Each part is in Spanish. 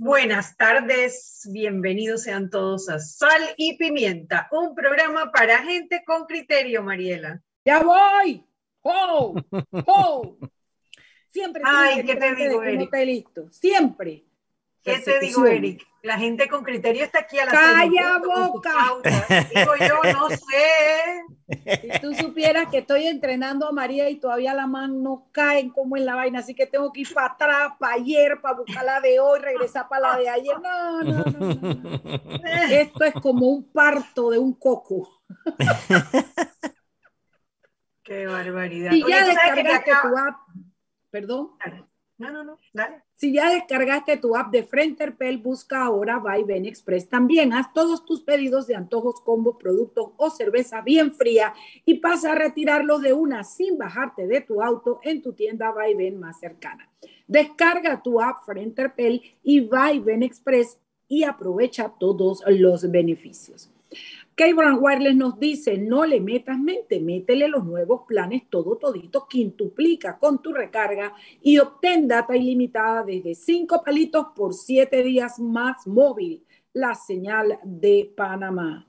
Buenas tardes, bienvenidos sean todos a Sal y Pimienta, un programa para gente con criterio, Mariela. ¡Ya voy! ¡Oh! ¡Oh! Siempre. Ay, ¿qué te digo, Eric? listo. Siempre. ¿Qué te digo, Eric? La gente con criterio está aquí a la ¡Calla boca! Digo yo, no sé. Si tú supieras que estoy entrenando a María y todavía la mano no caen como en la vaina, así que tengo que ir para atrás, para ayer, para buscar la de hoy, regresar para la de ayer. No, no, no. Esto es como un parto de un coco. Qué barbaridad. Y ya descargaste tu app. Perdón. No, no, no. Si ya descargaste tu app de Frenterpel, busca ahora Buy Ben Express. También haz todos tus pedidos de antojos, combos, productos o cerveza bien fría y pasa a retirarlos de una sin bajarte de tu auto en tu tienda Buy Ben más cercana. Descarga tu app Frenterpel y Buy Ben Express y aprovecha todos los beneficios. Cable Wireless nos dice, no le metas mente, métele los nuevos planes todo todito, quintuplica con tu recarga y obtén data ilimitada desde 5 palitos por 7 días más móvil, la señal de Panamá.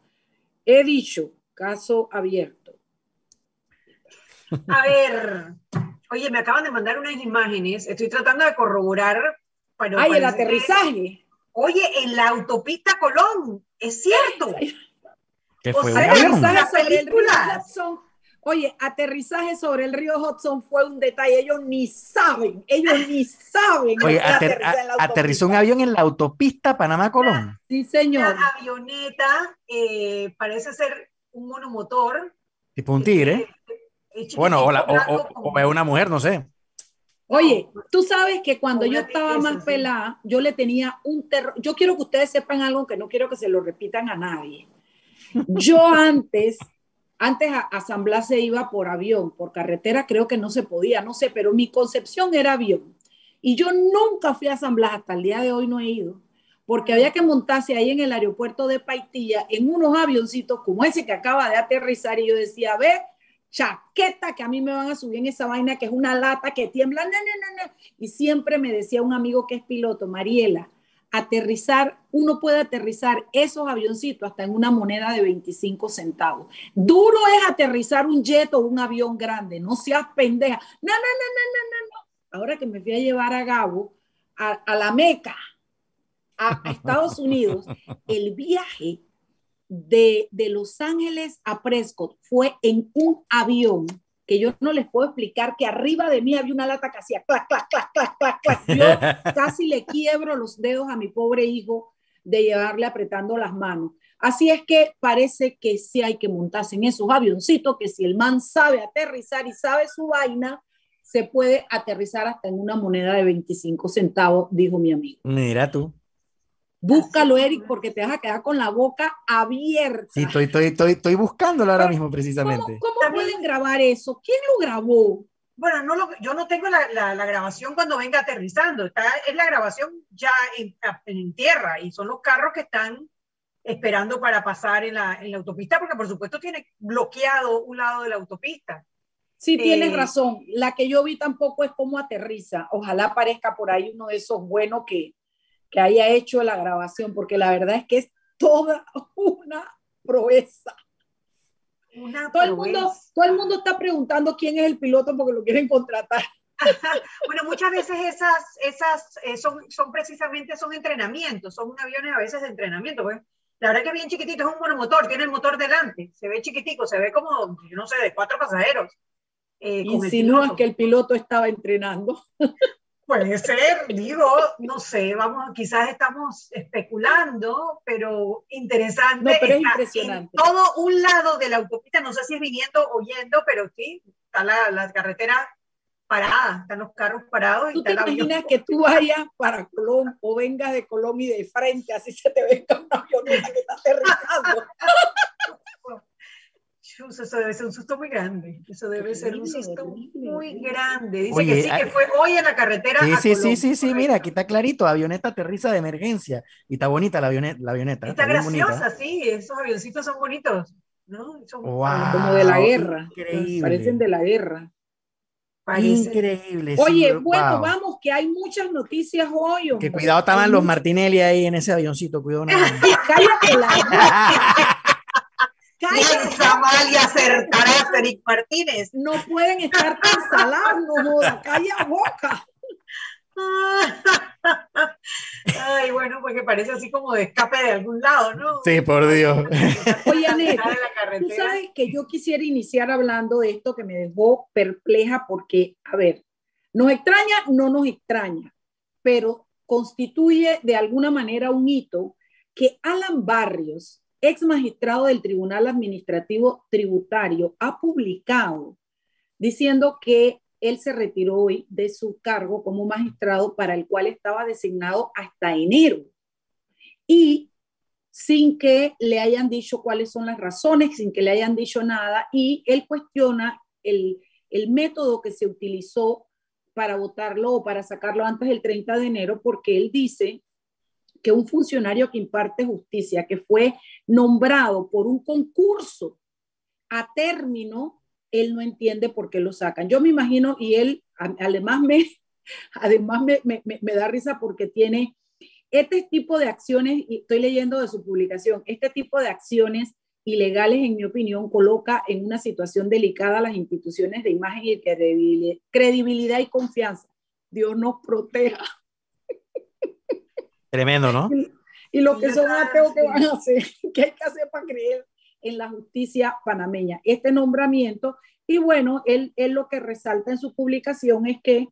He dicho, caso abierto. A ver, oye, me acaban de mandar unas imágenes, estoy tratando de corroborar. Ay, el aterrizaje. oye, en la autopista Colón, es cierto. ¿Qué fue Oye, aterrizaje sobre el río Hudson fue un detalle. Ellos ni saben, ellos ni saben. Oye, aterrizó un avión en la autopista Panamá-Colón. Sí, señor. Una avioneta, eh, parece ser un monomotor. Tipo un tigre. Eh, bueno, o, o, una mujer, no sé. Oye, tú sabes que cuando yo estaba más pelada, yo le tenía un terror. Yo quiero que ustedes sepan algo que no quiero que se lo repitan a nadie. Yo antes, antes a, San Blas se iba por avión, por carretera creo que no se podía, no sé, pero mi concepción era avión. Y yo nunca fui a San hasta el día de hoy no he ido, porque había que montarse ahí en el aeropuerto de Paitilla en unos avioncitos como ese que acaba de aterrizar y yo decía, ve, chaqueta que a mí me van a subir en esa vaina que es una lata que tiembla, no, no, no. Y siempre me decía un amigo que es piloto, Mariela, aterrizar, uno puede aterrizar esos avioncitos hasta en una moneda de 25 centavos. Duro es aterrizar un jet o un avión grande, no seas pendeja. No, no, no, no, no, no, no. Ahora que me fui a llevar a Gabo a, la Meca, a, Estados Unidos, el viaje de, de Los Ángeles a Prescott fue en un avión que yo no les puedo explicar que arriba de mí había una lata que hacía clac, clac, clac, clac, clac, clac. Yo casi le quiebro los dedos a mi pobre hijo de llevarle apretando las manos. Así es que parece que sí hay que montarse en esos avioncitos, que si el man sabe aterrizar y sabe su vaina, se puede aterrizar hasta en una moneda de 25 centavos, dijo mi amigo. Mira tú. Búscalo, Eric, porque te vas a quedar con la boca abierta. Sí, estoy, estoy, estoy, estoy buscándolo ahora mismo, precisamente. ¿Cómo, pueden grabar eso? ¿Quién lo grabó? Bueno, no lo, yo no tengo la, la, grabación cuando venga aterrizando. Está, es la grabación ya en, en, tierra y son los carros que están esperando para pasar en la, en la autopista, porque por supuesto tiene bloqueado un lado de la autopista. Sí, tienes eh, razón. La que yo vi tampoco es cómo aterriza. Ojalá aparezca por ahí uno de esos buenos que, que haya hecho la grabación, porque la verdad es que es toda una proeza. todo, El mundo, todo el mundo está preguntando quién es el piloto porque lo quieren contratar. bueno, muchas veces esas, esas eh, son, son precisamente son entrenamientos, son aviones a veces de entrenamiento. Pues. La verdad que es bien chiquitito, es un monomotor, tiene el motor delante, se ve chiquitico, se ve como, yo no sé, de cuatro pasajeros. Eh, Insinúas que el piloto estaba entrenando. Puede ser, digo, no sé, vamos, quizás estamos especulando, pero interesante. No, pero es impresionante. todo un lado de la autopista, no sé si es viniendo o yendo, pero sí, está la, la carretera parada, están los carros parados. ¿Tú te imaginas que tú vayas para Colón o vengas de Colón y de frente, así se te venga una avioneta que está aterrizando? eso debe ser un susto muy grande. Eso debe ser un susto muy grande. Dice que sí, que fue hoy en la carretera. Sí, sí, sí, sí, sí, mira, aquí está clarito. Avioneta aterriza de emergencia. Y está bonita la avioneta. La avioneta está, graciosa, sí. Esos avioncitos son bonitos. ¿no? Como de la guerra. Increíble. Parecen de la guerra. Increíble. Oye, bueno, vamos, que hay muchas noticias hoy. Que cuidado estaban los Martinelli ahí en ese avioncito, cuidado. Cállate la Mal y acertará, Félix Martínez. No pueden estar tan salados, no joda, calla boca. Ay, bueno, porque parece así como de escape de algún lado, ¿no? Sí, por Dios. Oye, Anet, tú sabes que yo quisiera iniciar hablando de esto que me dejó perpleja porque, a ver, nos extraña, no nos extraña, pero constituye de alguna manera un hito que Alan Barrios, ex magistrado del Tribunal Administrativo Tributario, ha publicado diciendo que él se retiró hoy de su cargo como magistrado para el cual estaba designado hasta enero. Y sin que le hayan dicho cuáles son las razones, sin que le hayan dicho nada, y él cuestiona el, el método que se utilizó para votarlo o para sacarlo antes del 30 de enero, porque él dice que un funcionario que imparte justicia, que fue nombrado por un concurso a término él no entiende por qué lo sacan. Yo me imagino, y él además me, además me, me, da risa porque tiene este tipo de acciones, y estoy leyendo de su publicación, este tipo de acciones ilegales, en mi opinión, coloca en una situación delicada a las instituciones de imagen y credibilidad y confianza. Dios nos proteja. Tremendo, ¿no? Y, lo que son ateos que van a hacer, ¿qué hay que hacer para creer en la justicia panameña. Este nombramiento, y bueno, él, él lo que resalta en su publicación es que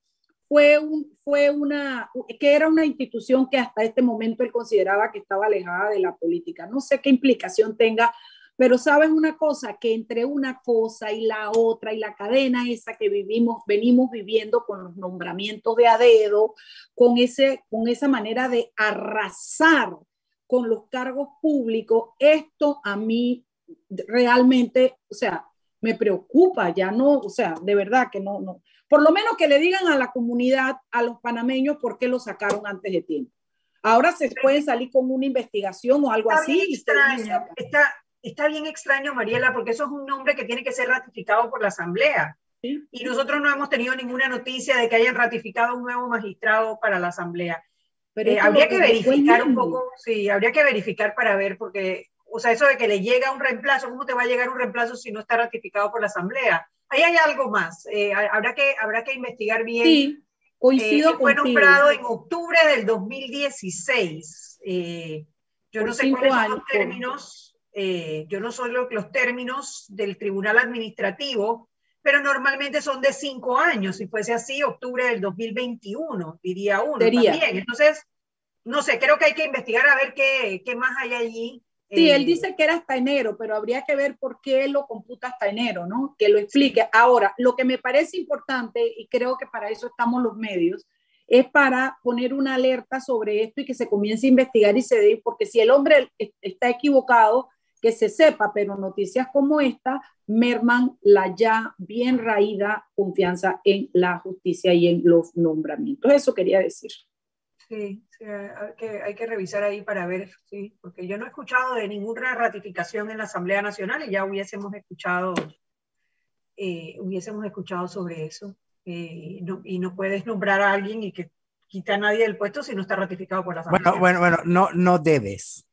fue, un, fue una, que era una institución que hasta este momento él consideraba que estaba alejada de la política. No sé qué implicación tenga, pero sabes una cosa, que entre una cosa y la otra y la cadena esa que vivimos, venimos viviendo con los nombramientos de a dedo, con, ese, con esa manera de arrasar con los cargos públicos, esto a mí realmente, o sea, me preocupa, ya no, o sea, de verdad que no, no. Por lo menos que le digan a la comunidad, a los panameños, por qué lo sacaron antes de tiempo. Ahora se pueden salir con una investigación o algo así. Extraño, está, está bien extraño, Mariela, porque eso es un nombre que tiene que ser ratificado por la Asamblea. Y nosotros no hemos tenido ninguna noticia de que hayan ratificado un nuevo magistrado para la Asamblea. Pero eh, habría que verificar un poco, sí, habría que verificar para ver, porque o sea, eso de que le llega un reemplazo, ¿cómo te va a llegar un reemplazo si no está ratificado por la Asamblea? Ahí hay algo más, eh, habrá, que, habrá que investigar bien. Sí, coincido eh, Fue nombrado en octubre del 2016. Eh, yo no sé cuáles son los términos, yo no sé los, términos del Tribunal Administrativo, pero normalmente son de cinco años. Si fuese así, octubre del 2021, diría uno también. Entonces, no sé, creo que hay que investigar a ver qué, qué más hay allí. Sí, él eh, dice que era hasta enero, pero habría que ver por qué lo computa hasta enero, ¿no? Que lo explique. Ahora, lo que me parece importante, y creo que para eso estamos los medios, es para poner una alerta sobre esto y que se comience a investigar y se dé, porque si el hombre está equivocado, que se sepa, pero noticias como esta merman la ya bien raída confianza en la justicia y en los nombramientos. Eso quería decir. Sí, hay, que, hay, que, revisar ahí para ver, sí, porque yo no he escuchado de ninguna ratificación en la Asamblea Nacional y ya hubiésemos escuchado, eh, hubiésemos escuchado sobre eso. Eh, y no puedes nombrar a alguien y que quita a nadie del puesto si no está ratificado por la Asamblea. Bueno, bueno, bueno, no, no debes.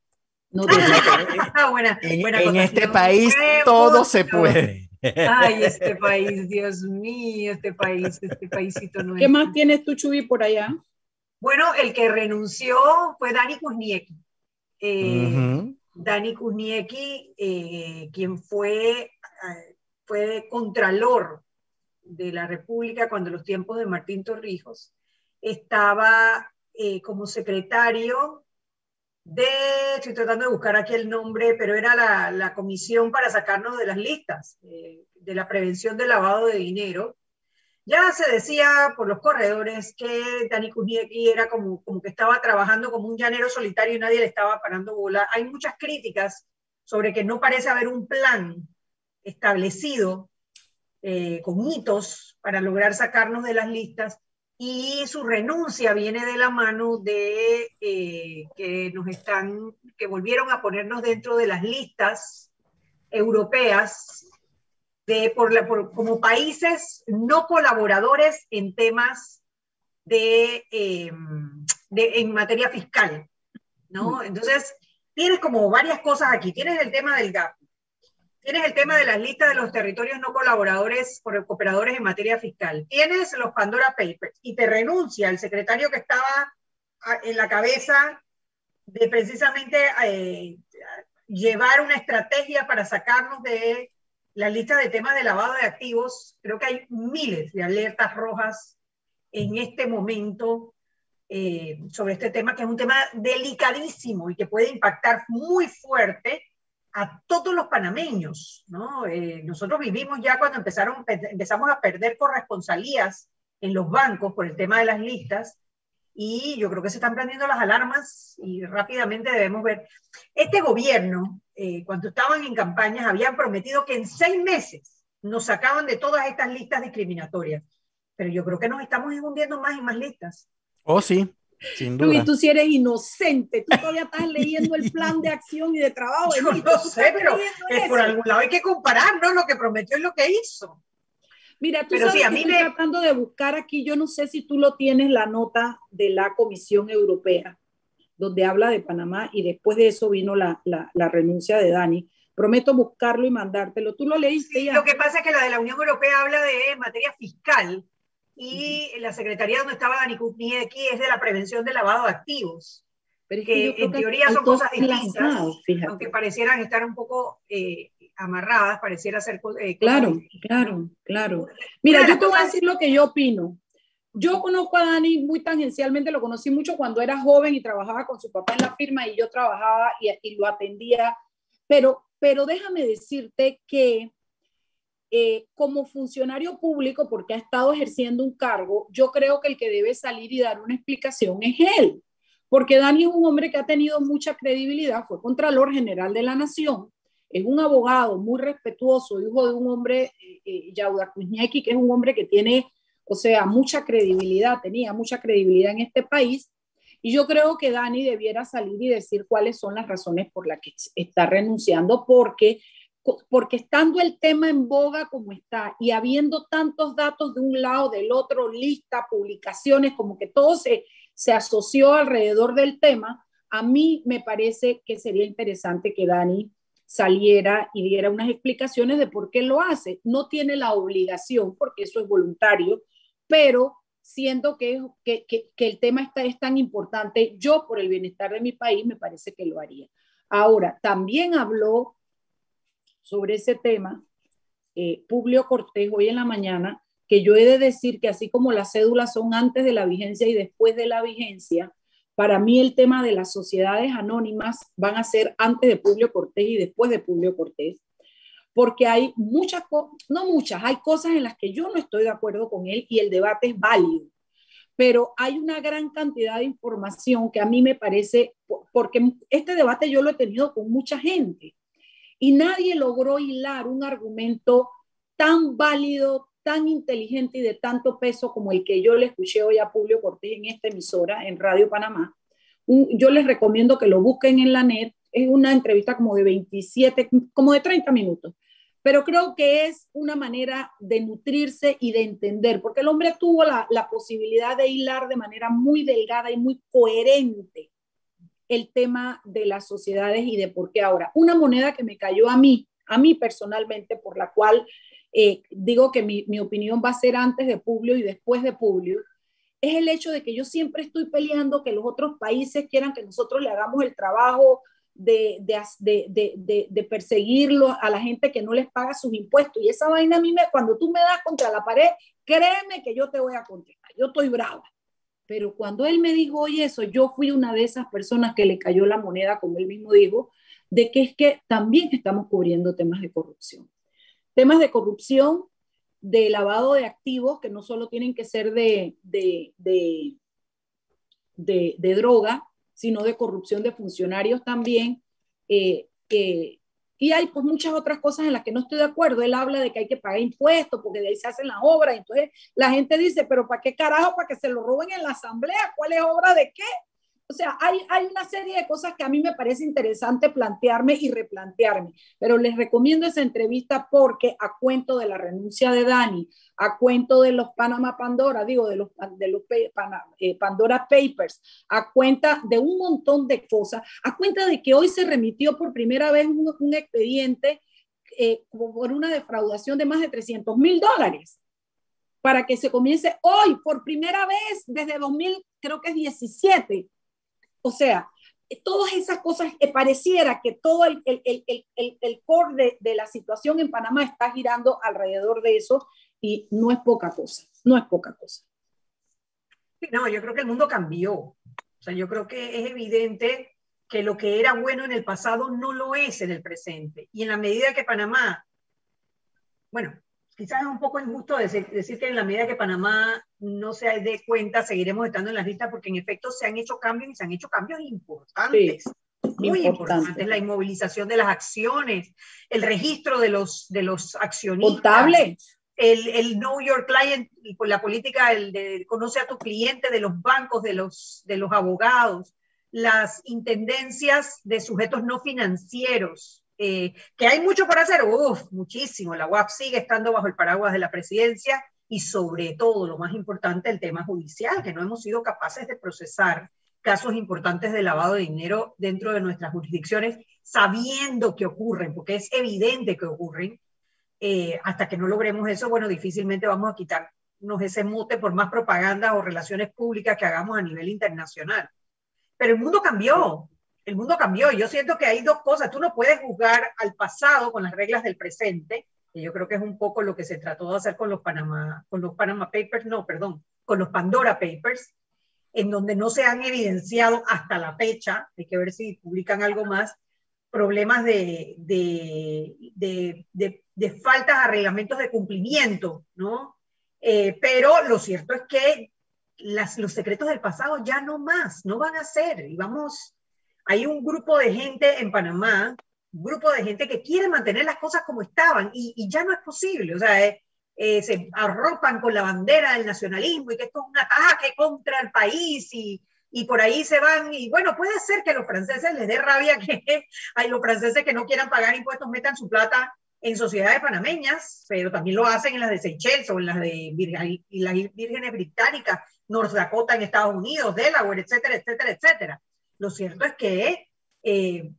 No debes. Ah, buena, en, este país todo se puede. Ay, este país, Dios mío, este país, este paísito no ¿Qué más tienes tú, Chubi, por allá? Bueno, el que renunció fue Dani Kuzniecki. Eh, Dani Kuzniecki, eh, quien fue, eh, fue contralor de la República cuando los tiempos de Martín Torrijos, estaba como secretario de, estoy tratando de buscar aquí el nombre, pero era la, comisión para sacarnos de las listas de la prevención del lavado de dinero ya se decía por los corredores que Dani Kuzniecki era como, como que estaba trabajando como un llanero solitario y nadie le estaba parando bola. Hay muchas críticas sobre que no parece haber un plan establecido eh, con hitos para lograr sacarnos de las listas y su renuncia viene de la mano de eh, que nos están, que volvieron a ponernos dentro de las listas europeas de, por la, por, como países no colaboradores en temas de, em, de en materia fiscal, ¿no? Mm. Entonces, tienes como varias cosas aquí. Tienes el tema del GAP, tienes el tema de las listas de los territorios no colaboradores por cooperadores en materia fiscal, tienes los Pandora Papers y te renuncia el secretario que estaba en la cabeza de precisamente eh, llevar una estrategia para sacarnos de la lista de temas de lavado de activos. Creo que hay miles de alertas rojas en este momento eh, sobre este tema, que es un tema delicadísimo y que puede impactar muy fuerte a todos los panameños. ¿no? Eh, nosotros vivimos ya cuando empezaron, empezamos a perder corresponsalías en los bancos por el tema de las listas y yo creo que se están prendiendo las alarmas y rápidamente debemos ver. Este gobierno, eh, cuando estaban en campañas, habían prometido que en seis meses nos sacaban de todas estas listas discriminatorias, pero yo creo que nos estamos hundiendo más y más listas. Oh, sí, sin duda. y tú si eres inocente, tú todavía estás leyendo el plan de acción y de trabajo. Yo no sé, pero por algún lado hay que comparar, ¿no? Lo que prometió y lo que hizo. Mira, tú Pero sabes a mí estoy tratando de buscar aquí, yo no sé si tú lo tienes, la nota de la Comisión Europea, donde habla de Panamá y después de eso vino la, la, la renuncia de Dani. Prometo buscarlo y mandártelo. ¿Tú lo leíste sí, Lo que pasa es que la de la Unión Europea habla de materia fiscal y la secretaría donde estaba Dani aquí es de la prevención del lavado de activos. Pero que, en teoría son cosas distintas, aunque parecieran estar un poco eh, amarradas, pareciera ser... Eh, claro, claro, claro. Mira, yo te voy a decir lo que yo opino. Yo conozco a Dani muy tangencialmente, lo conocí mucho cuando era joven y trabajaba con su papá en la firma y yo trabajaba y, lo atendía, pero, pero déjame decirte que eh, como funcionario público, porque ha estado ejerciendo un cargo, yo creo que el que debe salir y dar una explicación es él, porque Dani es un hombre que ha tenido mucha credibilidad, fue Contralor General de la Nación, es un abogado muy respetuoso, hijo de un hombre, eh, eh Yauda que es un hombre que tiene, o sea, mucha credibilidad, tenía mucha credibilidad en este país. Y yo creo que Dani debiera salir y decir cuáles son las razones por las que está renunciando, porque, porque estando el tema en boga como está y habiendo tantos datos de un lado, del otro, lista, publicaciones, como que todo se, se asoció alrededor del tema, a mí me parece que sería interesante que Dani saliera y diera unas explicaciones de por qué lo hace. No tiene la obligación, porque eso es voluntario, pero siendo que, que, que, el tema está, es tan importante, yo por el bienestar de mi país me parece que lo haría. Ahora, también habló sobre ese tema eh, Publio Cortés hoy en la mañana, que yo he de decir que así como las cédulas son antes de la vigencia y después de la vigencia, para mí el tema de las sociedades anónimas van a ser antes de Publio Cortés y después de Publio Cortés, porque hay muchas, no muchas, hay cosas en las que yo no estoy de acuerdo con él y el debate es válido, pero hay una gran cantidad de información que a mí me parece, porque este debate yo lo he tenido con mucha gente y nadie logró hilar un argumento tan válido, tan inteligente y de tanto peso como el que yo le escuché hoy a Publio Cortés en esta emisora, en Radio Panamá. yo les recomiendo que lo busquen en la net. Es una entrevista como de 27, como de 30 minutos. Pero creo que es una manera de nutrirse y de entender, porque el hombre tuvo la, la posibilidad de hilar de manera muy delgada y muy coherente el tema de las sociedades y de por qué ahora. Una moneda que me cayó a mí, a mí personalmente, por la cual eh, digo que mi, mi, opinión va a ser antes de Publio y después de Publio, es el hecho de que yo siempre estoy peleando que los otros países quieran que nosotros le hagamos el trabajo de, de, de, de, perseguirlo a la gente que no les paga sus impuestos. Y esa vaina a mí, me, cuando tú me das contra la pared, créeme que yo te voy a contestar. Yo estoy brava. Pero cuando él me dijo, oye, eso, yo fui una de esas personas que le cayó la moneda, como él mismo dijo, de que es que también estamos cubriendo temas de corrupción temas de corrupción, de lavado de activos, que no solo tienen que ser de, de, de, droga, sino de corrupción de funcionarios también. Eh, y hay pues muchas otras cosas en las que no estoy de acuerdo. Él habla de que hay que pagar impuestos porque de ahí se hacen las obras. Entonces la gente dice, pero ¿para qué carajo? ¿Para que se lo roben en la asamblea? ¿Cuál es obra de qué? O sea, hay, hay una serie de cosas que a mí me parece interesante plantearme y replantearme, pero les recomiendo esa entrevista porque a cuento de la renuncia de Dani, a cuento de los Panama Pandora, digo, de los, de los eh, Pandora Papers, a cuenta de un montón de cosas, a cuenta de que hoy se remitió por primera vez un, un expediente eh, por una defraudación de más de 300 mil dólares para que se comience hoy, por primera vez desde 2000, creo que es 17, o sea, todas esas cosas, eh, pareciera que todo el, el, el, el core de, de, la situación en Panamá está girando alrededor de eso y no es poca cosa, no es poca cosa. no, yo creo que el mundo cambió. O sea, yo creo que es evidente que lo que era bueno en el pasado no lo es en el presente. Y en la medida que Panamá, bueno, quizás es un poco injusto decir, que en la medida que Panamá no se dé cuenta, seguiremos estando en las listas, porque en efecto se han hecho cambios y se han hecho cambios importantes. muy importantes, la inmovilización de las acciones, el registro de los, de los accionistas, el, el Know Your Client, la política el de conoce a tu cliente de los bancos, de los, de los abogados, las intendencias de sujetos no financieros, eh, que hay mucho por hacer, uff, muchísimo. La UAP sigue estando bajo el paraguas de la presidencia y sobre todo, lo más importante, el tema judicial, que no hemos sido capaces de procesar casos importantes de lavado de dinero dentro de nuestras jurisdicciones, sabiendo que ocurren, porque es evidente que ocurren. Eh, hasta que no logremos eso, bueno, difícilmente vamos a quitarnos ese mute por más propaganda o relaciones públicas que hagamos a nivel internacional. Pero el mundo cambió, el mundo cambió. Yo siento que hay dos cosas. Tú no puedes juzgar al pasado con las reglas del presente, que yo creo que es un poco lo que se trató de hacer con los Panama, con los Panama Papers, no, perdón, con los Pandora Papers, en donde no se han evidenciado hasta la fecha, hay que ver si publican algo más, problemas de, de, de, de, faltas a reglamentos de cumplimiento, ¿no? Eh, pero lo cierto es que los secretos del pasado ya no más, no van a ser, y vamos hay un grupo de gente en Panamá, un grupo de gente que quiere mantener las cosas como estaban y, ya no es posible. O sea, eh, eh, se arropan con la bandera del nacionalismo y que esto es un ataque contra el país y, y por ahí se van. Y bueno, puede ser que a los franceses les dé rabia que hay los franceses que no quieran pagar impuestos metan su plata en sociedades panameñas, pero también lo hacen en las de Seychelles o en las de las vírgenes británicas, North Dakota en Estados Unidos, Delaware, etcétera, etcétera, etcétera. Lo cierto es que eh,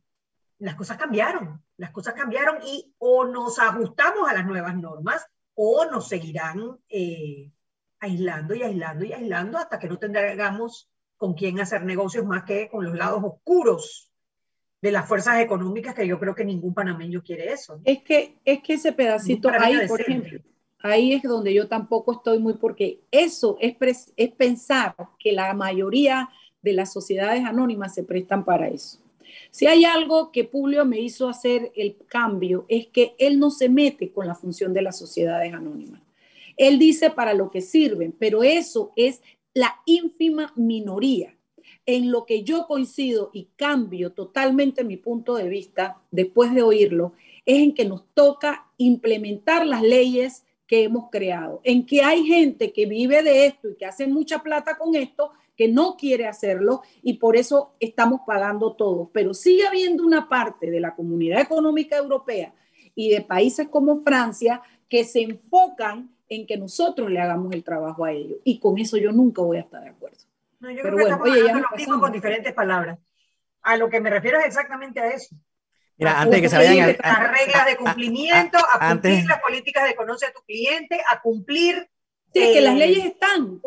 las cosas cambiaron, las cosas cambiaron y o nos ajustamos a las nuevas normas o nos seguirán eh, aislando y aislando y aislando hasta que no tengamos con quién hacer negocios más que con los lados oscuros de las fuerzas económicas que yo creo que ningún panameño quiere eso. Es que es que ese pedacito ahí, por ejemplo, ahí es donde yo tampoco estoy muy porque eso es, es pensar que la mayoría de las sociedades anónimas se prestan para eso. Si hay algo que Publio me hizo hacer el cambio es que él no se mete con la función de las sociedades anónimas. Él dice para lo que sirven, pero eso es la ínfima minoría. En lo que yo coincido y cambio totalmente mi punto de vista después de oírlo, es en que nos toca implementar las leyes que hemos creado, en que hay gente que vive de esto y que hace mucha plata con esto que no quiere hacerlo y por eso estamos pagando todos. Pero sigue habiendo una parte de la comunidad económica europea y de países como Francia que se enfocan en que nosotros le hagamos el trabajo a ellos. Y con eso yo nunca voy a estar de acuerdo. No, yo Pero creo bueno, oye, ya lo mismo con diferentes palabras. A lo que me refiero es exactamente a eso. Mira, antes de que se vayan a, las reglas de cumplimiento, a, cumplir las políticas de conocer a tu cliente, a cumplir Sí, que las leyes están.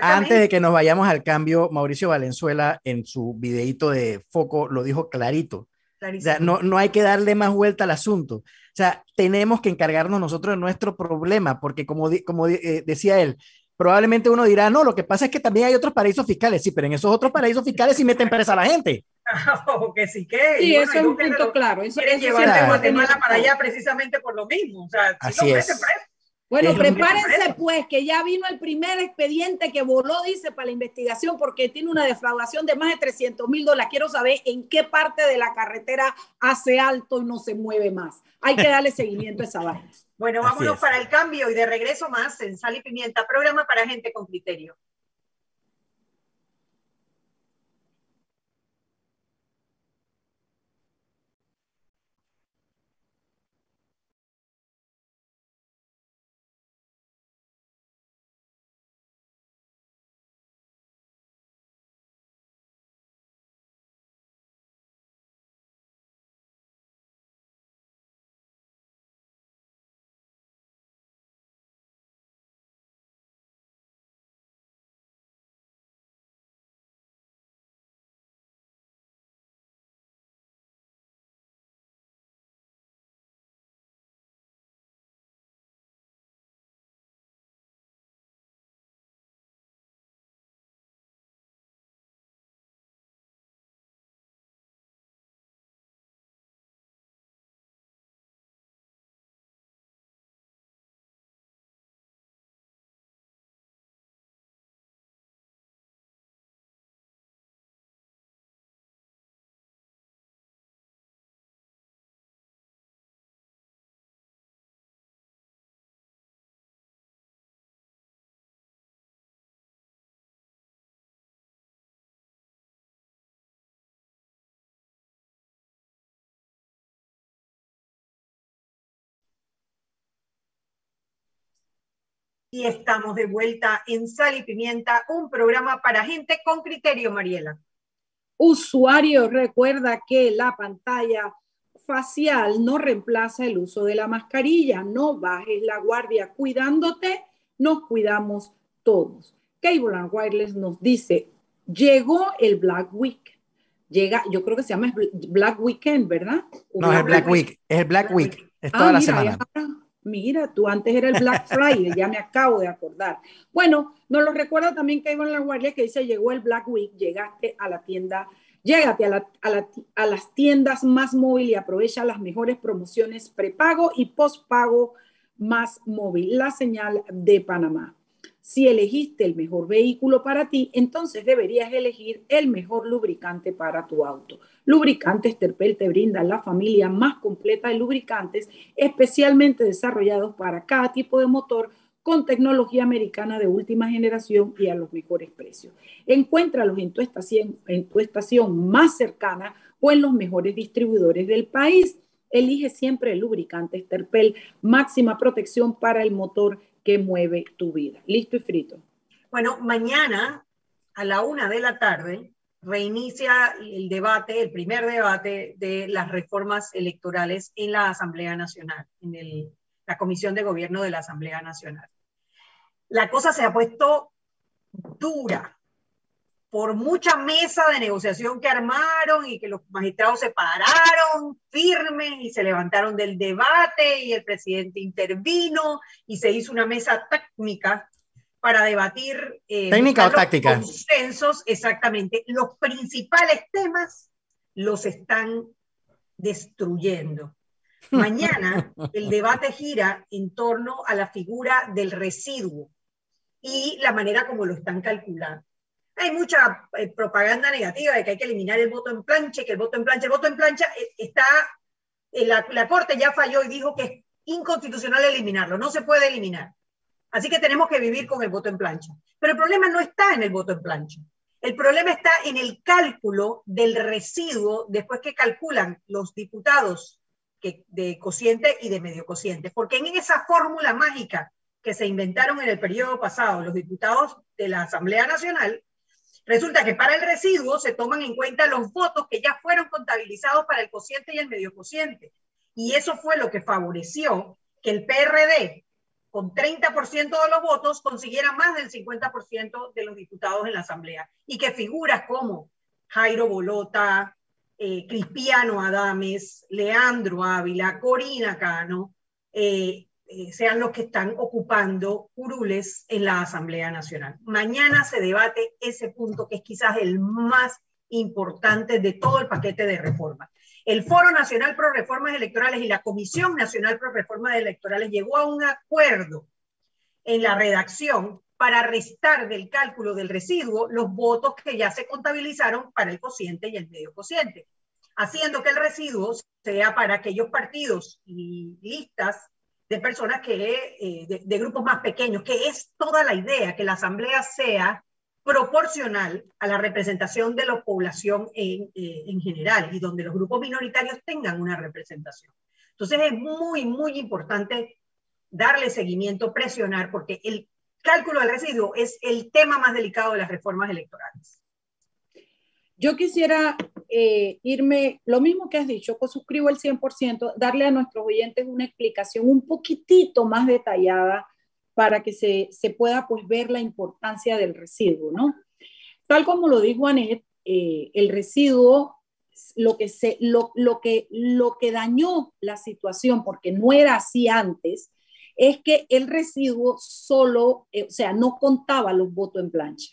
antes de que nos vayamos al cambio, Mauricio Valenzuela en su videito de foco lo dijo clarito. O sea, no, no hay que darle más vuelta al asunto. O sea, tenemos que encargarnos nosotros de nuestro problema, porque como, como eh, decía él, probablemente uno dirá, no, lo que pasa es que también hay otros paraísos fiscales. Sí, pero en esos otros paraísos fiscales sí meten presa a la gente. que sí que. Sí, eso es un punto claro. Eso, quieren llevar de Guatemala para allá precisamente por lo mismo. O sea, si Así es. Bueno, prepárense pues, que ya vino el primer expediente que voló, dice, para la investigación, porque tiene una defraudación de más de 300 mil dólares. Quiero saber en qué parte de la carretera hace alto y no se mueve más. Hay que darle seguimiento a esa vaina. Bueno, vámonos para el cambio y de regreso más en Sal y Pimienta, programa para gente con criterio. Y estamos de vuelta en Sal y Pimienta, un programa para gente con criterio, Mariela. Usuario, recuerda que la pantalla facial no reemplaza el uso de la mascarilla. No bajes la guardia. Cuidándote, nos cuidamos todos. Cable and Wireless nos dice, llegó el Black Week. Llega, yo creo que se llama Black Weekend, ¿verdad? No, es el Black Week. Es el Black Week. Es toda ah, la semana. Mira, tú antes era el Black Friday, ya me acabo de acordar. Bueno, nos lo recuerda también que en la guardia que dice, llegó el Black Week, llegaste a la tienda, llégate a, la, a, a las tiendas más móvil y aprovecha las mejores promociones prepago y postpago más móvil, la señal de Panamá. Si elegiste el mejor vehículo para ti, entonces deberías elegir el mejor lubricante para tu auto. Lubricantes Terpel te brinda la familia más completa de lubricantes, especialmente desarrollados para cada tipo de motor con tecnología americana de última generación y a los mejores precios. Encuéntralos en tu estación, en tu estación más cercana o en los mejores distribuidores del país. Elige siempre el lubricante Terpel, máxima protección para el motor que mueve tu vida. Listo y frito. Bueno, mañana a la una de la tarde reinicia el debate, el primer debate de las reformas electorales en la Asamblea Nacional, en la Comisión de Gobierno de la Asamblea Nacional. La cosa se ha puesto dura por mucha mesa de negociación que armaron y que los magistrados se pararon firmes y se levantaron del debate y el presidente intervino y se hizo una mesa técnica para debatir eh, técnica o táctica consensos exactamente. Los principales temas los están destruyendo. Mañana el debate gira en torno a la figura del residuo y la manera como lo están calculando hay mucha eh, propaganda negativa de que hay que eliminar el voto en plancha, que el voto en plancha, el voto en plancha eh, está, eh, la, Corte ya falló y dijo que es inconstitucional eliminarlo, no se puede eliminar. Así que tenemos que vivir con el voto en plancha. Pero el problema no está en el voto en plancha. El problema está en el cálculo del residuo después que calculan los diputados que, de cociente y de medio cociente. Porque en esa fórmula mágica que se inventaron en el periodo pasado los diputados de la Asamblea Nacional, Resulta que para el residuo se toman en cuenta los votos que ya fueron contabilizados para el cociente y el medio cociente. Y eso fue lo que favoreció que el PRD, con 30% de los votos, consiguiera más del 50% de los diputados en la Asamblea. Y que figuras como Jairo Bolota, eh, Cristiano Adames, Leandro Ávila, Corina Cano, eh, eh, sean los que están ocupando curules en la Asamblea Nacional. Mañana se debate ese punto que es quizás el más importante de todo el paquete de reformas. El Foro Nacional Pro Reformas Electorales y la Comisión Nacional Pro Reformas Electorales llegó a un acuerdo en la redacción para restar del cálculo del residuo los votos que ya se contabilizaron para el cociente y el medio cociente, haciendo que el residuo sea para aquellos partidos y listas de personas que, eh, de, grupos más pequeños, que es toda la idea, que la asamblea sea proporcional a la representación de la población en, eh, en general y donde los grupos minoritarios tengan una representación. Entonces es muy, muy importante darle seguimiento, presionar, porque el cálculo del residuo es el tema más delicado de las reformas electorales. Yo quisiera eh, irme, lo mismo que has dicho, pues suscribo el 100%, darle a nuestros oyentes una explicación un poquitito más detallada para que se, se pueda pues ver la importancia del residuo, ¿no? Tal como lo dijo Anet, eh, el residuo, lo que, se, lo, lo, que, lo que dañó la situación, porque no era así antes, es que el residuo solo, eh, o sea, no contaba los votos en plancha.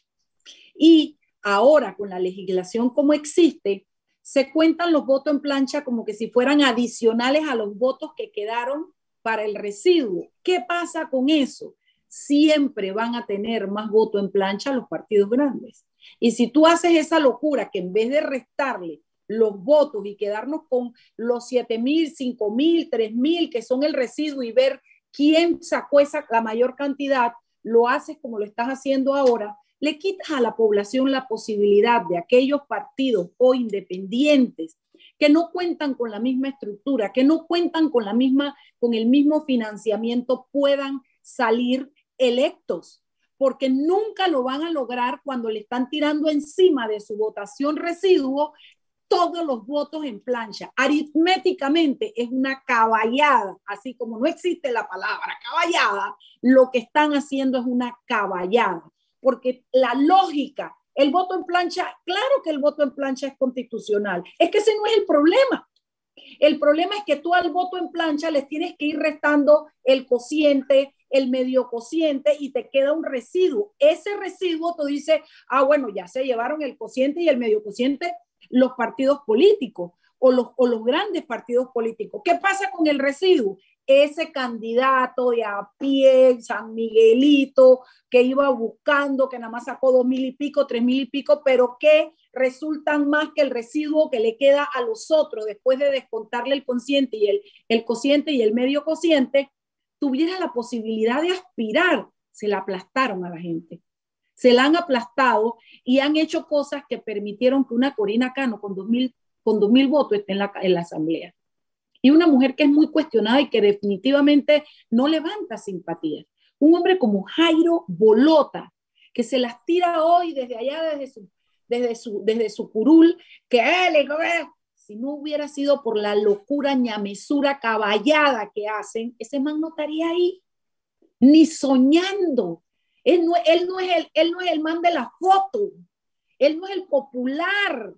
Y ahora con la legislación como existe, se cuentan los votos en plancha como que si fueran adicionales a los votos que quedaron para el residuo. ¿Qué pasa con eso? Siempre van a tener más votos en plancha los partidos grandes. Y si tú haces esa locura que en vez de restarle los votos y quedarnos con los 7 mil, 5 mil, 3 mil, que son el residuo y ver quién sacó esa, la mayor cantidad, lo haces como lo estás haciendo ahora, le quitas a la población la posibilidad de aquellos partidos o independientes que no cuentan con la misma estructura, que no cuentan con la misma con el mismo financiamiento puedan salir electos, porque nunca lo van a lograr cuando le están tirando encima de su votación residuo todos los votos en plancha. Aritméticamente es una caballada, así como no existe la palabra caballada, lo que están haciendo es una caballada, porque la lógica, el voto en plancha, claro que el voto en plancha es constitucional, es que ese no es el problema. El problema es que tú al voto en plancha les tienes que ir restando el cociente, el medio cociente y te queda un residuo. Ese residuo tú dices, ah, bueno, ya se llevaron el cociente y el medio cociente los partidos políticos o los, o los grandes partidos políticos. ¿Qué pasa con el residuo? Ese candidato de a pie, San Miguelito, que iba buscando, que nada más sacó dos mil y pico, tres mil y pico, pero que resultan más que el residuo que le queda a los otros después de descontarle el consciente y el, el cociente y el medio cociente, tuviera la posibilidad de aspirar. Se la aplastaron a la gente. Se la han aplastado y han hecho cosas que permitieron que una Corina Cano con dos mil, con dos mil votos esté en la, en la asamblea. Y una mujer que es muy cuestionada y que definitivamente no levanta simpatía. Un hombre como Jairo Bolota, que se las tira hoy desde allá, desde su desde su, desde su curul, que él, si no hubiera sido por la locura, ñamesura, caballada que hacen, ese man no estaría ahí, ni soñando. Él no, él no, es, el, él no es el man de la foto, él no es el popular.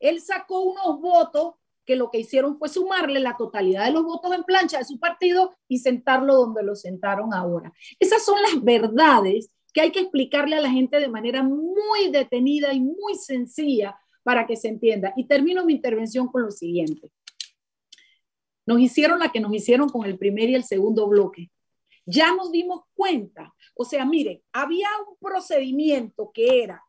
Él sacó unos votos que lo que hicieron fue sumarle la totalidad de los votos en plancha de su partido y sentarlo donde lo sentaron ahora. Esas son las verdades que hay que explicarle a la gente de manera muy detenida y muy sencilla para que se entienda. Y termino mi intervención con lo siguiente. Nos hicieron la que nos hicieron con el primer y el segundo bloque. Ya nos dimos cuenta. O sea, mire, había un procedimiento que era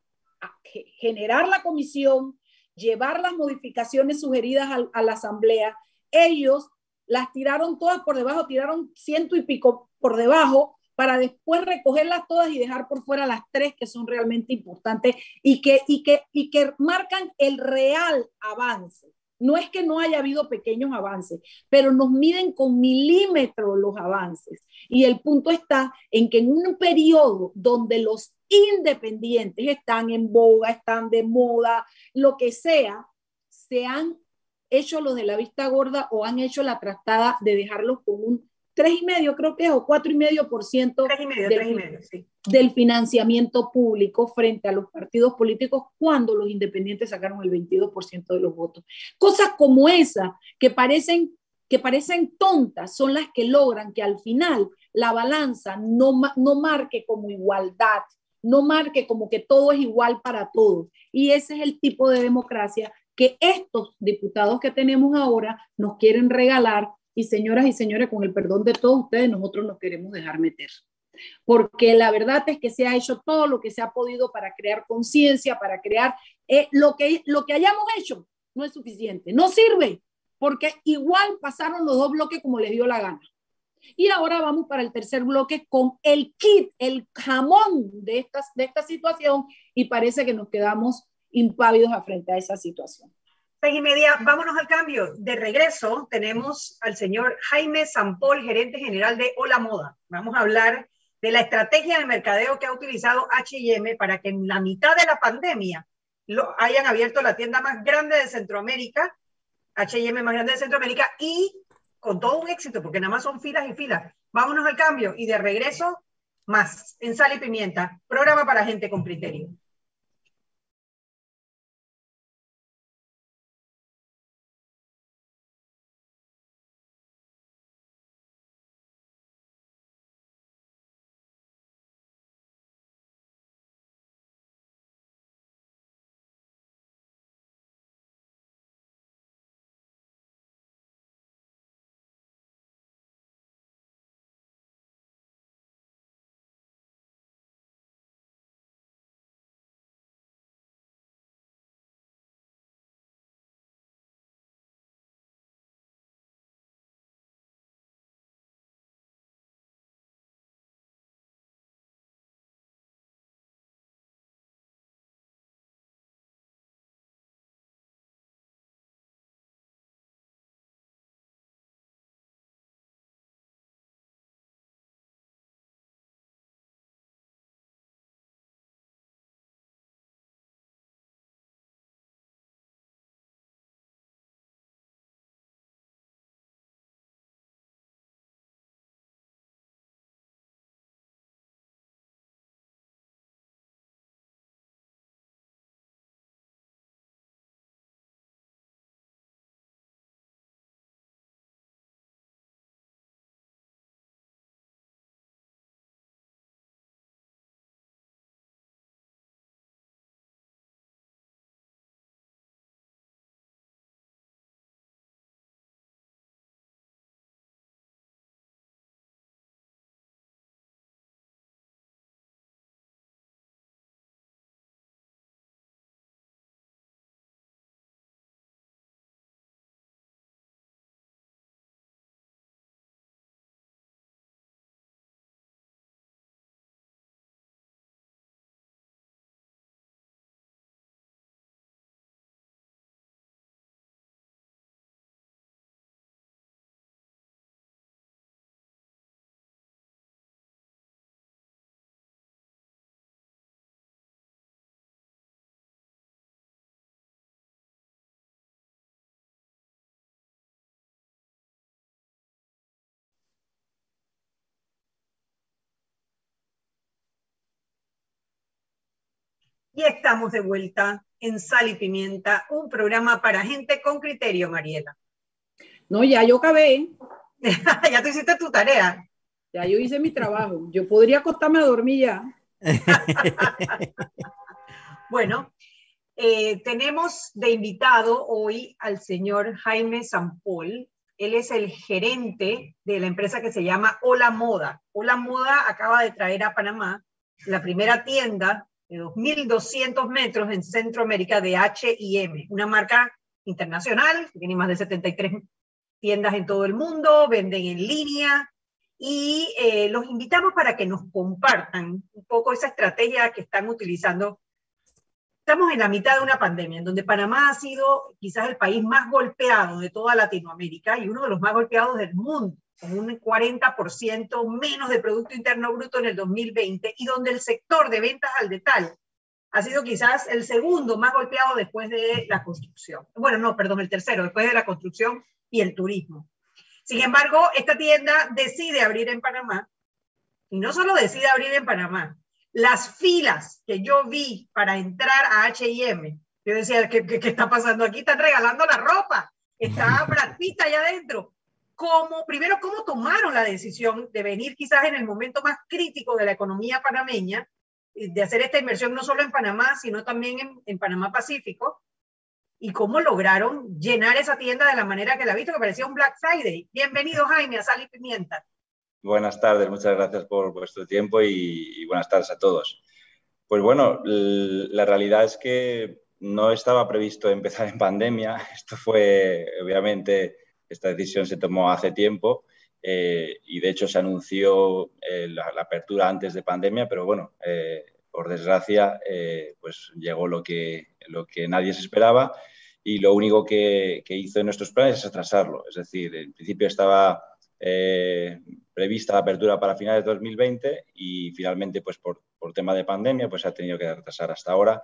generar la comisión, llevar las modificaciones sugeridas a, a la asamblea. Ellos las tiraron todas por debajo, tiraron ciento y pico por debajo, para después recogerlas todas y dejar por fuera las tres que son realmente importantes y que, y que, y que marcan el real avance. No es que no haya habido pequeños avances, pero nos miden con milímetros los avances. Y el punto está en que en un periodo donde los independientes están en boga, están de moda, lo que sea, se han hecho los de la vista gorda o han hecho la tratada de dejarlos con un tres y medio, creo que es, o cuatro y medio por ciento del financiamiento público frente a los partidos políticos cuando los independientes sacaron el 22% de los votos. Cosas como esa que parecen, que parecen tontas son las que logran que al final la balanza no, no marque como igualdad, no marque como que todo es igual para todos. Y ese es el tipo de democracia que estos diputados que tenemos ahora nos quieren regalar y señoras y señores, con el perdón de todos ustedes, nosotros nos queremos dejar meter. Porque la verdad es que se ha hecho todo lo que se ha podido para crear conciencia, para crear eh, lo, que, lo que hayamos hecho, no es suficiente, no sirve, porque igual pasaron los dos bloques como les dio la gana. Y ahora vamos para el tercer bloque con el kit, el jamón de, estas, de esta situación y parece que nos quedamos impávidos frente a esa situación. Seis y media, vámonos al cambio. De regreso tenemos al señor Jaime Sampol, gerente general de Hola Moda. Vamos a hablar de la estrategia de mercadeo que ha utilizado H&M para que en la mitad de la pandemia lo, hayan abierto la tienda más grande de Centroamérica, H&M más grande de Centroamérica y con todo un éxito, porque nada más son filas y filas. Vámonos al cambio y de regreso más en Sal y Pimienta, programa para gente con criterio. Y estamos de vuelta en Sal y Pimienta, un programa para gente con criterio, Mariela. No, ya yo acabé. ya tú hiciste tu tarea. Ya yo hice mi trabajo. Yo podría acostarme a dormir ya. bueno, eh, tenemos de invitado hoy al señor Jaime Sampol. Él es el gerente de la empresa que se llama Hola Moda. Hola Moda acaba de traer a Panamá la primera tienda de 2.200 metros en Centroamérica de H&M, una marca internacional que tiene más de 73 tiendas en todo el mundo, venden en línea y eh, los invitamos para que nos compartan un poco esa estrategia que están utilizando. Estamos en la mitad de una pandemia, en donde Panamá ha sido quizás el país más golpeado de toda Latinoamérica y uno de los más golpeados del mundo con un 40% menos de Producto Interno Bruto en el 2020 y donde el sector de ventas al detalle ha sido quizás el segundo más golpeado después de la construcción. Bueno, no, perdón, el tercero, después de la construcción y el turismo. Sin embargo, esta tienda decide abrir en Panamá y no solo decide abrir en Panamá, las filas que yo vi para entrar a H&M, yo decía, ¿qué, ¿qué, está pasando aquí? Están regalando la ropa, está Brad Pitt allá adentro cómo, primero, cómo tomaron la decisión de venir quizás en el momento más crítico de la economía panameña, eh, de hacer esta inversión no solo en Panamá, sino también en, en Panamá Pacífico, y cómo lograron llenar esa tienda de la manera que la he visto, que parecía un Black Friday. Bienvenido, Jaime, a Sal y Pimienta. Buenas tardes, muchas gracias por vuestro tiempo y, y buenas tardes a todos. Pues bueno, la realidad es que no estaba previsto empezar en pandemia. Esto fue, obviamente, esta decisión se tomó hace tiempo eh, y de hecho se anunció eh, la, apertura antes de pandemia, pero bueno, eh, por desgracia, pues llegó lo que, lo que nadie se esperaba y lo único que, hizo en nuestros planes es atrasarlo. Es decir, en principio estaba prevista la apertura para finales de 2020 y finalmente, pues por, por tema de pandemia, pues se ha tenido que retrasar hasta ahora.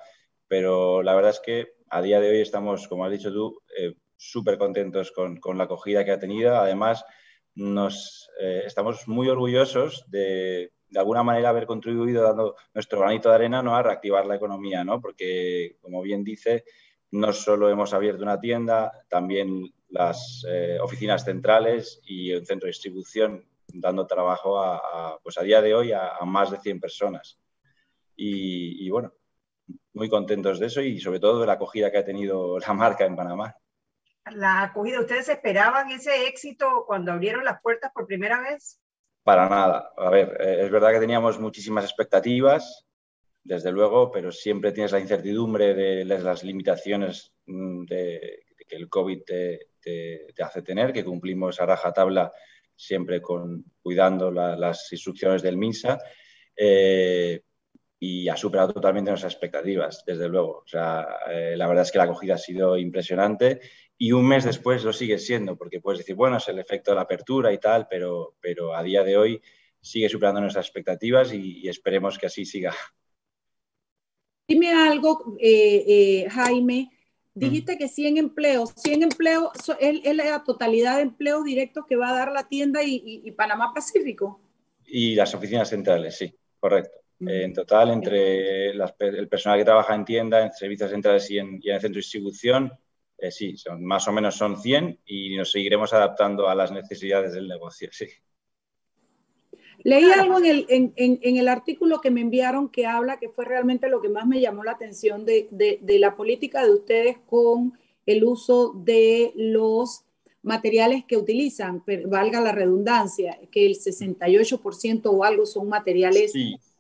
Pero la verdad es que a día de hoy estamos, como has dicho tú, súper contentos con, con, la acogida que ha tenido. Además, nos, eh, estamos muy orgullosos de, de alguna manera, haber contribuido dando nuestro granito de arena ¿no? a reactivar la economía, ¿no? porque, como bien dice, no solo hemos abierto una tienda, también las eh, oficinas centrales y el centro de distribución dando trabajo a, a pues a día de hoy a, más de 100 personas. Y, bueno, muy contentos de eso y sobre todo de la acogida que ha tenido la marca en Panamá la acogida. ¿Ustedes esperaban ese éxito cuando abrieron las puertas por primera vez? Para nada. A ver, eh, es verdad que teníamos muchísimas expectativas, desde luego, pero siempre tienes la incertidumbre de las limitaciones mm, de, que el COVID te, hace tener, que cumplimos a rajatabla siempre con, cuidando las instrucciones del MINSA. Eh, y ha superado totalmente nuestras expectativas, desde luego. O sea, eh, la verdad es que la acogida ha sido impresionante y un mes después lo sigue siendo, porque puedes decir, bueno, es el efecto de la apertura y tal, pero, pero a día de hoy sigue superando nuestras expectativas y, esperemos que así siga. Dime algo, eh, eh, Jaime. Dijiste que 100 empleos, 100 empleos, es, la totalidad de empleos directos que va a dar la tienda y, Panamá Pacífico. Y las oficinas centrales, sí, correcto. en total, entre el personal que trabaja en tienda, en servicios centrales y en, y en el centro de distribución, eh, sí, son, más o menos son 100 y nos seguiremos adaptando a las necesidades del negocio, sí. Leí algo en el, en, en, el, artículo que me enviaron que habla, que fue realmente lo que más me llamó la atención de, de, de la política de ustedes con el uso de los materiales que utilizan, valga la redundancia, que el 68% o algo son materiales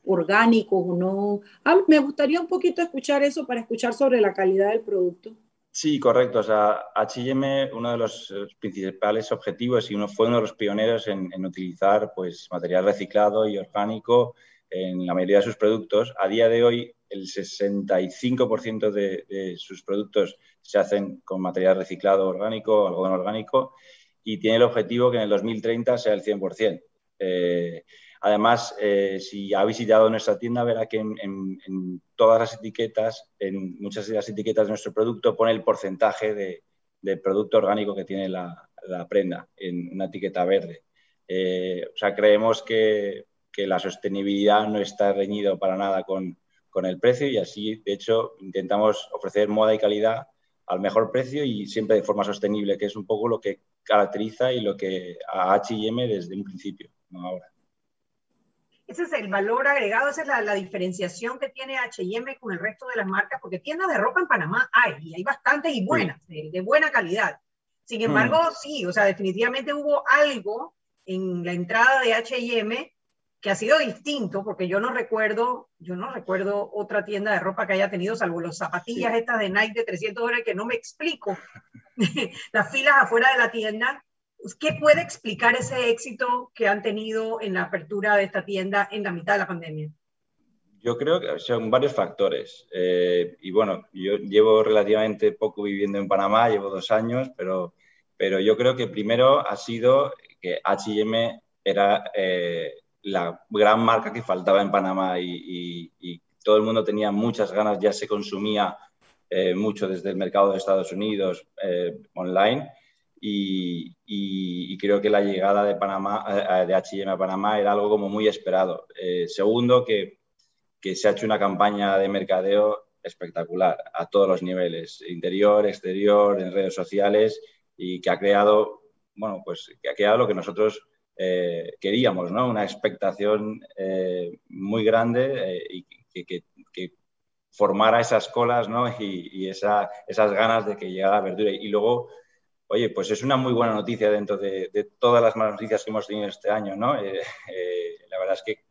orgánicos o no. Ah, me gustaría un poquito escuchar eso para escuchar sobre la calidad del producto. Sí, correcto. O sea, H&M, uno de los eh, principales objetivos y uno fue uno de los pioneros en, utilizar pues, material reciclado y orgánico en la mayoría de sus productos. A día de hoy, el 65% de, de, sus productos se hacen con material reciclado orgánico, algodón orgánico, y tiene el objetivo que en el 2030 sea el 100%. Eh, Además, eh, si ha visitado nuestra tienda, verá que en, todas las etiquetas, en muchas de las etiquetas de nuestro producto, pone el porcentaje de, producto orgánico que tiene la, prenda en una etiqueta verde. Eh, o sea, creemos que, la sostenibilidad no está reñido para nada con, con el precio y así, de hecho, intentamos ofrecer moda y calidad al mejor precio y siempre de forma sostenible, que es un poco lo que caracteriza y lo que a H&M desde un principio, no ahora. Ese es el valor agregado, esa es la, diferenciación que tiene H&M con el resto de las marcas, porque tiendas de ropa en Panamá hay, y hay bastantes y buenas, de, buena calidad. Sin embargo, mm. sí, o sea, definitivamente hubo algo en la entrada de H&M que ha sido distinto, porque yo no recuerdo, yo no recuerdo otra tienda de ropa que haya tenido, salvo las zapatillas estas de Nike de 300 dólares, que no me explico las filas afuera de la tienda. ¿Qué puede explicar ese éxito que han tenido en la apertura de esta tienda en la mitad de la pandemia? Yo creo que son varios factores. Eh, y bueno, yo llevo relativamente poco viviendo en Panamá, llevo dos años, pero, pero yo creo que primero ha sido que HM era eh, la gran marca que faltaba en Panamá y, todo el mundo tenía muchas ganas, ya se consumía eh, mucho desde el mercado de Estados Unidos eh, online y, creo que la llegada de Panamá, eh, de H&M a Panamá era algo como muy esperado. segundo, que, que se ha hecho una campaña de mercadeo espectacular a todos los niveles, interior, exterior, en redes sociales y que ha creado, bueno, pues que ha creado lo que nosotros eh, queríamos, ¿no? Una expectación eh, muy grande eh, y que, formara esas colas, ¿no? Y, esas ganas de que llegara la verdura. Y luego, oye, pues es una muy buena noticia dentro de, todas las malas noticias que hemos tenido este año, ¿no? la verdad es que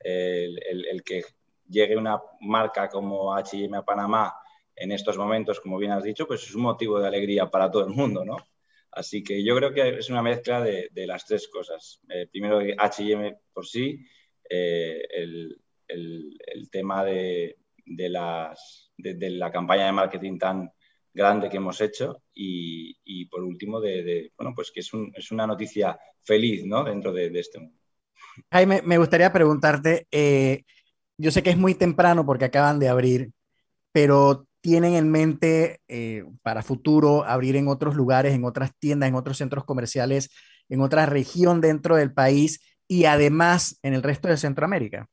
el, que llegue una marca como H&M a Panamá en estos momentos, como bien has dicho, pues es un motivo de alegría para todo el mundo, ¿no? Así que yo creo que es una mezcla de, las tres cosas. Eh, primero, HM por sí, eh, el, tema de, de, la campaña de marketing tan grande que hemos hecho y, por último, de, bueno, pues que es, una noticia feliz ¿no? dentro de, este mundo. Jaime, me gustaría preguntarte, eh, yo sé que es muy temprano porque acaban de abrir, pero tienen en mente eh, para futuro abrir en otros lugares, en otras tiendas, en otros centros comerciales, en otra región dentro del país y además en el resto de Centroamérica?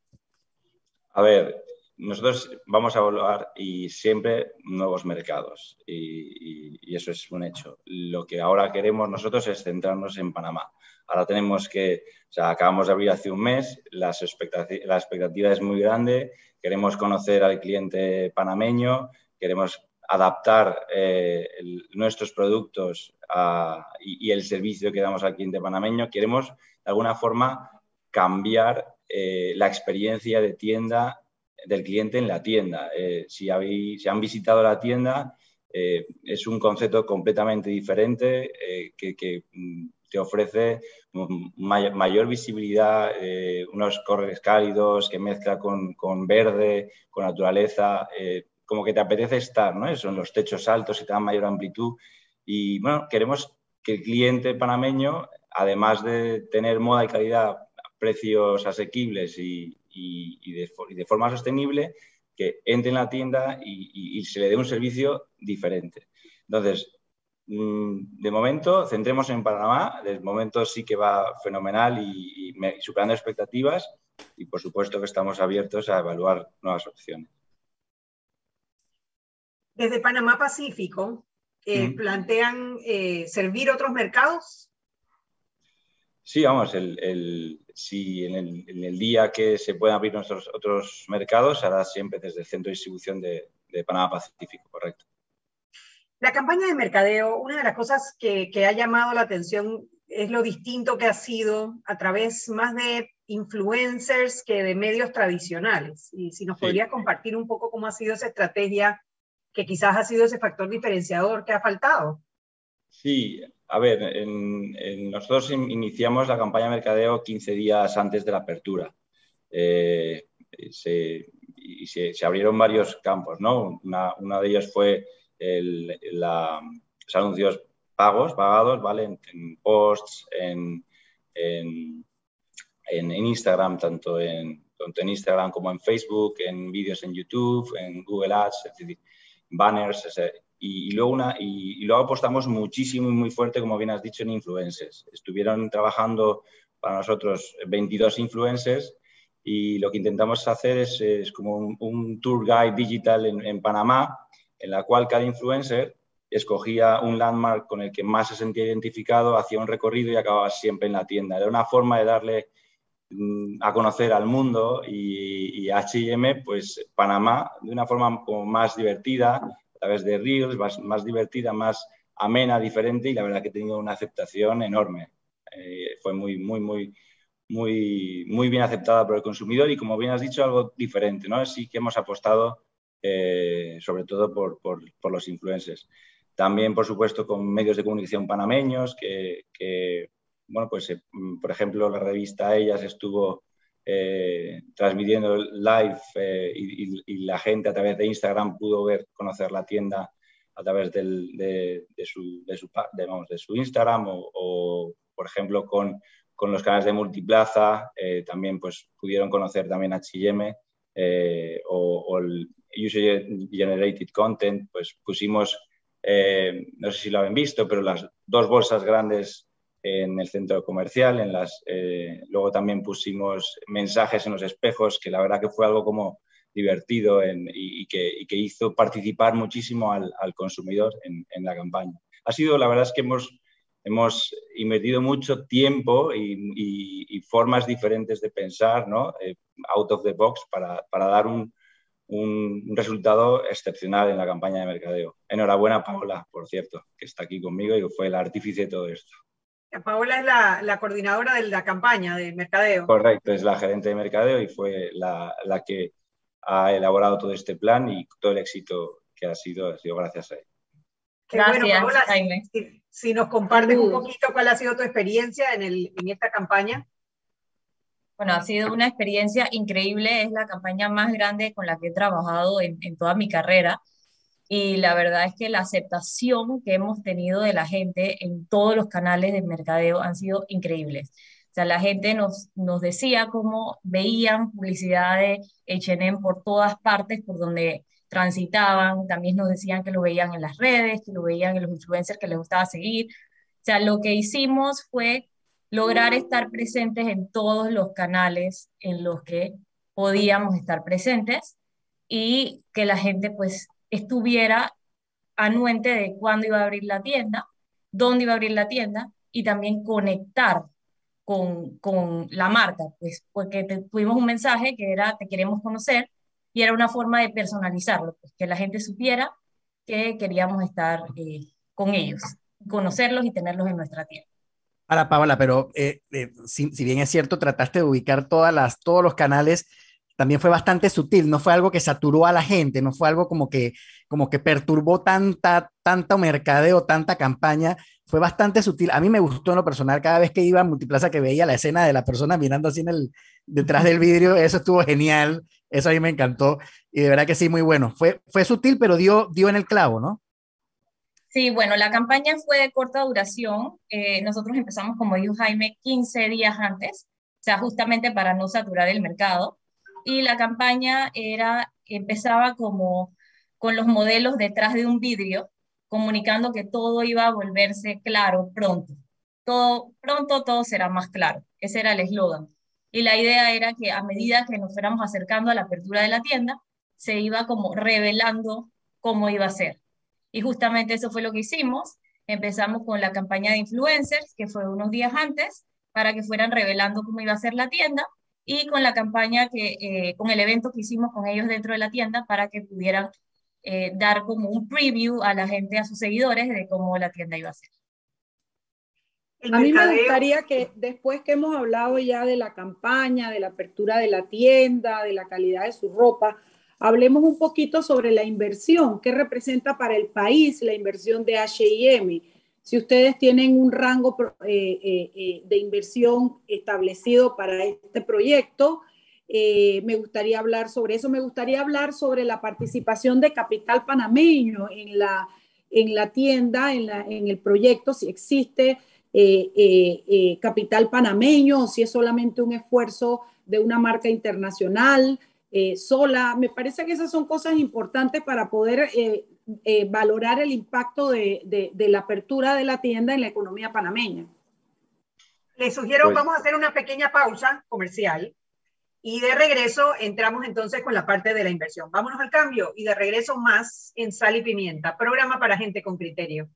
A ver, nosotros vamos a evaluar y siempre nuevos mercados y, eso es un hecho. Lo que ahora queremos nosotros es centrarnos en Panamá. Ahora tenemos que, o sea, acabamos de abrir hace un mes, la expectativa es muy grande, queremos conocer al cliente panameño, queremos adaptar eh, nuestros productos y, el servicio que damos al cliente panameño, queremos de alguna forma cambiar eh, la experiencia de tienda del cliente en la tienda. Eh, si, habéis, han visitado la tienda, es un concepto completamente diferente que, mm, te ofrece mayor, visibilidad, unos corres cálidos que mezcla con, con verde, con naturaleza como que te apetece estar, ¿no? Son los techos altos y te dan mayor amplitud. Y bueno, queremos que el cliente panameño, además de tener moda y calidad, precios asequibles y, de, forma sostenible, que entre en la tienda y, se le dé un servicio diferente. Entonces, mm, de momento, centremos en Panamá. De momento sí que va fenomenal y, y superando expectativas. Y por supuesto que estamos abiertos a evaluar nuevas opciones desde Panamá Pacífico, eh, ¿plantean eh, servir otros mercados? Sí, vamos, el, si en el, día que se puedan abrir nuestros otros mercados, hará siempre desde el centro de distribución de, Panamá Pacífico, correcto. La campaña de mercadeo, una de las cosas que, ha llamado la atención es lo distinto que ha sido a través más de influencers que de medios tradicionales. Y si nos podría compartir un poco cómo ha sido esa estrategia que quizás ha sido ese factor diferenciador que ha faltado. Sí, a ver, nosotros iniciamos la campaña de mercadeo 15 días antes de la apertura. Eh, se, y se, abrieron varios campos, ¿no? Una, de ellas fue los anuncios pagos, pagados, ¿vale? En, posts, en, en, Instagram, tanto en, tanto en Instagram como en Facebook, en vídeos en YouTube, en Google Ads, etc banners, y, luego una, y, luego apostamos muchísimo y muy fuerte, como bien has dicho, en influencers. Estuvieron trabajando para nosotros 22 influencers y lo que intentamos hacer es, es como un, tour guide digital en, en, Panamá, en la cual cada influencer escogía un landmark con el que más se sentía identificado, hacía un recorrido y acababa siempre en la tienda. Era una forma de darle mm, a conocer al mundo y, y H&M, pues Panamá, de una forma más divertida, través de Reels, más, más divertida, más amena, diferente y la verdad que ha tenido una aceptación enorme. Eh, fue muy, muy, muy, muy, muy bien aceptada por el consumidor y como bien has dicho, algo diferente, ¿no? Sí que hemos apostado eh, sobre todo por, por, los influencers. También, por supuesto, con medios de comunicación panameños, que, que bueno, pues, eh, por ejemplo, la revista Ellas estuvo eh, transmitiendo live y, y, la gente a través de Instagram pudo ver, conocer la tienda a través de, su, de, su, vamos, de su Instagram o, por ejemplo, con con los canales de Multiplaza, eh, también pues, pudieron conocer también H&M eh, o, o, el User Generated Content, pues pusimos, eh, no sé si lo habéis visto, pero las dos bolsas grandes en el centro comercial, en las, eh, luego también pusimos mensajes en los espejos, que la verdad que fue algo como divertido en, y, y, que, y, que, hizo participar muchísimo al, al consumidor en, en, la campaña. Ha sido, la verdad es que hemos hemos invertido mucho tiempo y, y, formas diferentes de pensar, ¿no? Eh, out of the box, para, para dar un, un, resultado excepcional en la campaña de mercadeo. Enhorabuena, Paola, por cierto, que está aquí conmigo y fue el artífice de todo esto. Paola es la, la, coordinadora de la campaña de mercadeo. Correcto, es la gerente de mercadeo y fue la, la que ha elaborado todo este plan y todo el éxito que ha sido, ha sido gracias a ella. Gracias, bueno, Paola, Jaime. Si, si, nos compartes un poquito cuál ha sido tu experiencia en, el, en esta campaña. Bueno, ha sido una experiencia increíble, es la campaña más grande con la que he trabajado en, en toda mi carrera y la verdad es que la aceptación que hemos tenido de la gente en todos los canales de mercadeo han sido increíbles. O sea, la gente nos, nos decía cómo veían publicidad de H&M por todas partes, por donde transitaban, también nos decían que lo veían en las redes, que lo veían en los influencers que les gustaba seguir. O sea, lo que hicimos fue lograr estar presentes en todos los canales en los que podíamos estar presentes y que la gente pues estuviera anuente de cuándo iba a abrir la tienda, dónde iba a abrir la tienda y también conectar con, con la marca, pues porque te, tuvimos un mensaje que era te queremos conocer y era una forma de personalizarlo, pues, que la gente supiera que queríamos estar eh, con ellos, conocerlos y tenerlos en nuestra tienda. Para Paola, pero eh, eh, si, si, bien es cierto, trataste de ubicar todas las, todos los canales, también fue bastante sutil, no fue algo que saturó a la gente, no fue algo como que, como que perturbó tanta, tanta mercadeo, tanta campaña, fue bastante sutil. A mí me gustó en lo personal cada vez que iba a Multiplaza que veía la escena de la persona mirando así en el, detrás del vidrio, eso estuvo genial, eso a mí me encantó y de verdad que sí, muy bueno. Fue, fue sutil, pero dio, dio en el clavo, ¿no? Sí, bueno, la campaña fue de corta duración. Eh, nosotros empezamos, como dijo Jaime, 15 días antes, o sea, justamente para no saturar el mercado. Y la campaña era, empezaba como con los modelos detrás de un vidrio, comunicando que todo iba a volverse claro pronto. Todo, pronto todo será más claro. Ese era el eslogan y la idea era que a medida que nos fuéramos acercando a la apertura de la tienda, se iba como revelando cómo iba a ser. Y justamente eso fue lo que hicimos. Empezamos con la campaña de influencers, que fue unos días antes, para que fueran revelando cómo iba a ser la tienda, y con la campaña que, eh, con el evento que hicimos con ellos dentro de la tienda, para que pudieran eh, dar como un preview a la gente, a sus seguidores, de cómo la tienda iba a ser. A mí me gustaría que después que hemos hablado ya de la campaña, de la apertura de la tienda, de la calidad de su ropa, hablemos un poquito sobre la inversión. ¿Qué representa para el país la inversión de HM? Si ustedes tienen un rango eh, eh, eh, de inversión establecido para este proyecto, me gustaría hablar sobre eso. Me gustaría hablar sobre la participación de capital panameño en la, en la tienda, en, la, en el proyecto, si existe capital panameño o si es solamente un esfuerzo de una marca internacional sola. Me parece que esas son cosas importantes para poder eh, valorar el impacto de, de, de, la apertura de la tienda en la economía panameña. Les sugiero, pues, vamos a hacer una pequeña pausa comercial Y de regreso entramos entonces con la parte de la inversión. Vámonos al cambio y de regreso más en Sal y Pimienta, programa para gente con criterio.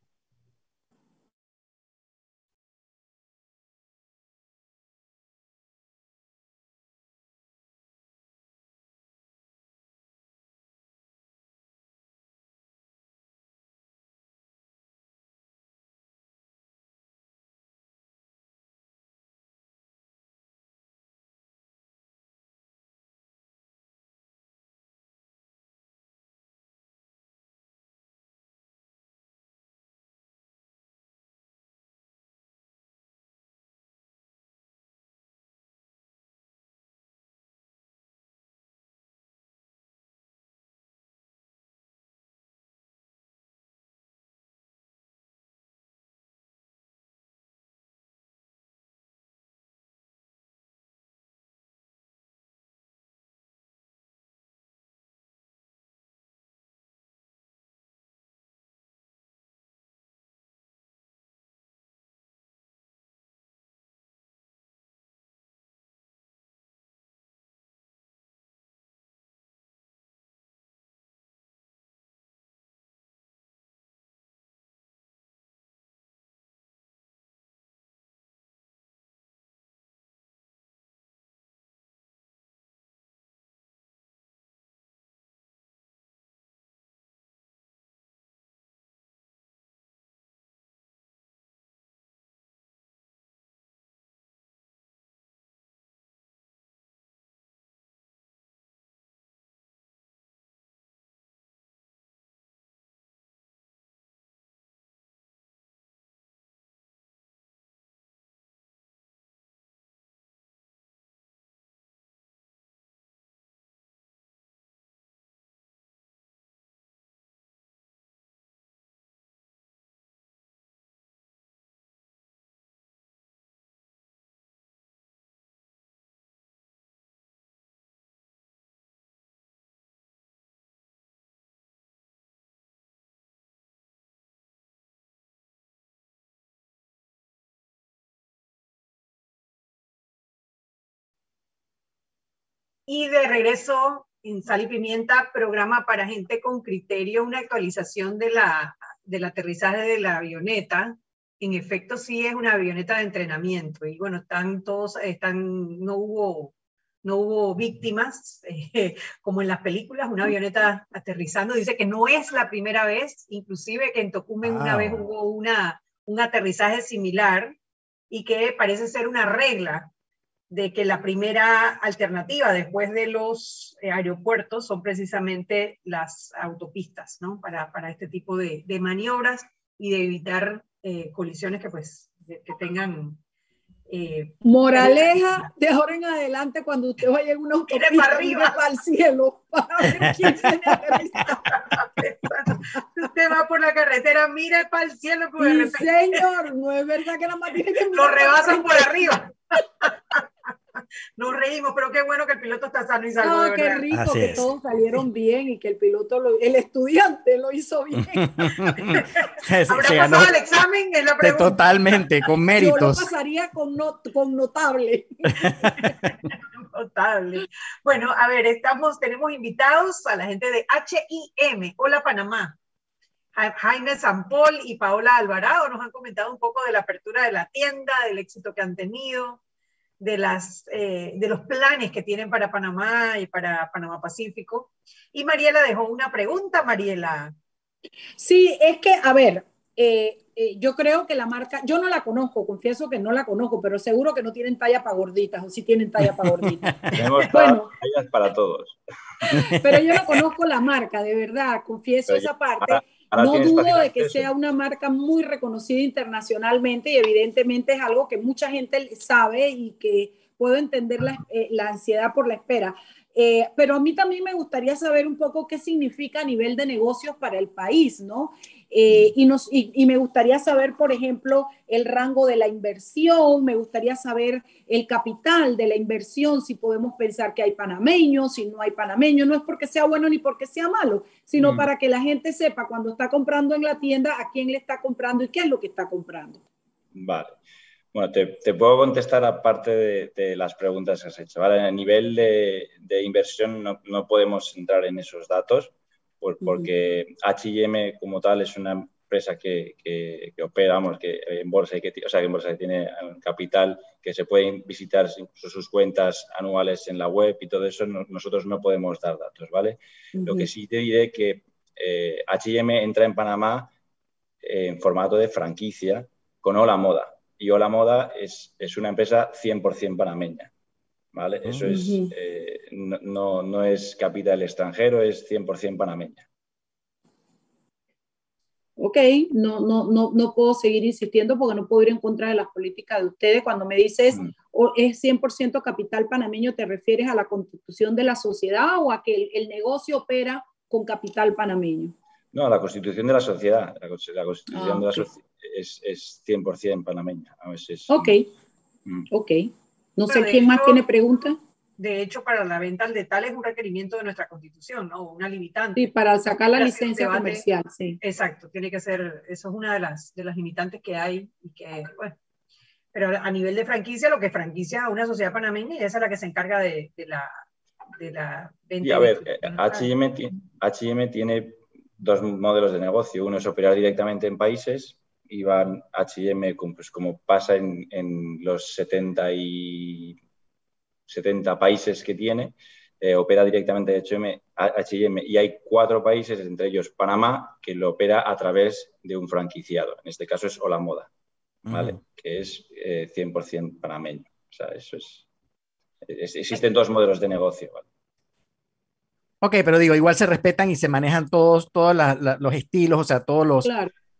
Y de regreso en Sal y Pimienta, programa para gente con criterio, una actualización de la, del aterrizaje de la avioneta. En efecto, sí es una avioneta de entrenamiento. Y bueno, están todos, están, no hubo, no hubo víctimas, eh, como en las películas, una avioneta aterrizando. Dice que no es la primera vez, inclusive que en Tocumen una vez hubo una, un aterrizaje similar y que parece ser una regla de que la primera alternativa después de los eh, aeropuertos son precisamente las autopistas, ¿no? Para, para este tipo de, de, maniobras y de evitar eh, colisiones que pues que tengan... Eh, Moraleja, de ahora en adelante, cuando usted vaya en una autopista, para arriba, para el cielo, para ver quién se Usted va por la carretera, mire para el cielo. Sí, señor, no es verdad que nada más tiene que Lo rebasan por arriba. Nos reímos, pero qué bueno que el piloto está sano y salvo. No, qué rico que todos salieron bien y que el piloto, el estudiante lo hizo bien. ¿Habrá pasado el examen? Es la pregunta. Totalmente, con méritos. Yo lo pasaría con, con notable. notable. Bueno, a ver, estamos, tenemos invitados a la gente de HIM. Hola, Panamá. Jaime Sampol y Paola Alvarado nos han comentado un poco de la apertura de la tienda, del éxito que han tenido, de, las, eh, de los planes que tienen para Panamá y para Panamá Pacífico. Y Mariela dejó una pregunta, Mariela. Sí, es que, a ver, eh, eh, yo creo que la marca, yo no la conozco, confieso que no la conozco, pero seguro que no tienen talla para gorditas, o sí tienen talla para gorditas. Tenemos bueno, tallas para todos. Pero yo no conozco la marca, de verdad, confieso esa parte no dudo de que sea una marca muy reconocida internacionalmente y evidentemente es algo que mucha gente sabe y que puedo entender la, eh, ansiedad por la espera. Eh, pero a mí también me gustaría saber un poco qué significa a nivel de negocios para el país, ¿no? Eh, y, nos, y, me gustaría saber, por ejemplo, el rango de la inversión, me gustaría saber el capital de la inversión, si podemos pensar que hay panameños, si no hay panameños, no es porque sea bueno ni porque sea malo, sino mm. para que la gente sepa cuando está comprando en la tienda a quién le está comprando y qué es lo que está comprando. Vale. Bueno, te, puedo contestar aparte de, las preguntas que has hecho. ¿vale? A nivel de, inversión no, podemos entrar en esos datos porque HM como tal es una empresa que, que, que opera, vamos, que en bolsa y que, o sea, que en bolsa tiene capital, que se pueden visitar sus cuentas anuales en la web y todo eso, nosotros no podemos dar datos, ¿vale? Lo que sí te diré que eh, H&M entra en Panamá en formato de franquicia con Hola Moda. Y Hola Moda es, es una empresa 100% panameña, ¿vale? Eso es, eh, no, no es capital extranjero, es 100% panameña ok, no, no, no, no puedo seguir insistiendo porque no puedo ir en contra de las políticas de ustedes. Cuando me dices mm. es 100% capital panameño, ¿te refieres a la constitución de la sociedad o a que el, negocio opera con capital panameño? No, a la constitución de la sociedad. La, constitución ah, de la sociedad es, es 100% panameña. ok, mm. ok. No sé quién más tiene preguntas de hecho, para la venta al detalle es un requerimiento de nuestra constitución, ¿no? Una limitante. Sí, para sacar la licencia comercial, sí. Exacto, tiene que ser, eso es una de las, de las limitantes que hay y que, bueno, pero a nivel de franquicia, lo que franquicia a una sociedad panameña y esa es la que se encarga de, la, de la venta. Y a ver, H&M tiene dos modelos de negocio. Uno es operar directamente en países y van H&M, pues como pasa en, en los 70 y 70 países que tiene, eh, opera directamente de H&M y hay cuatro países, entre ellos Panamá, que lo opera a través de un franquiciado. En este caso es Hola Moda, ¿vale? Que es 100% eh, panameño. O sea, eso es, Existen dos modelos de negocio, Ok, pero digo, igual se respetan y se manejan todos, todos los estilos, o sea, todos los,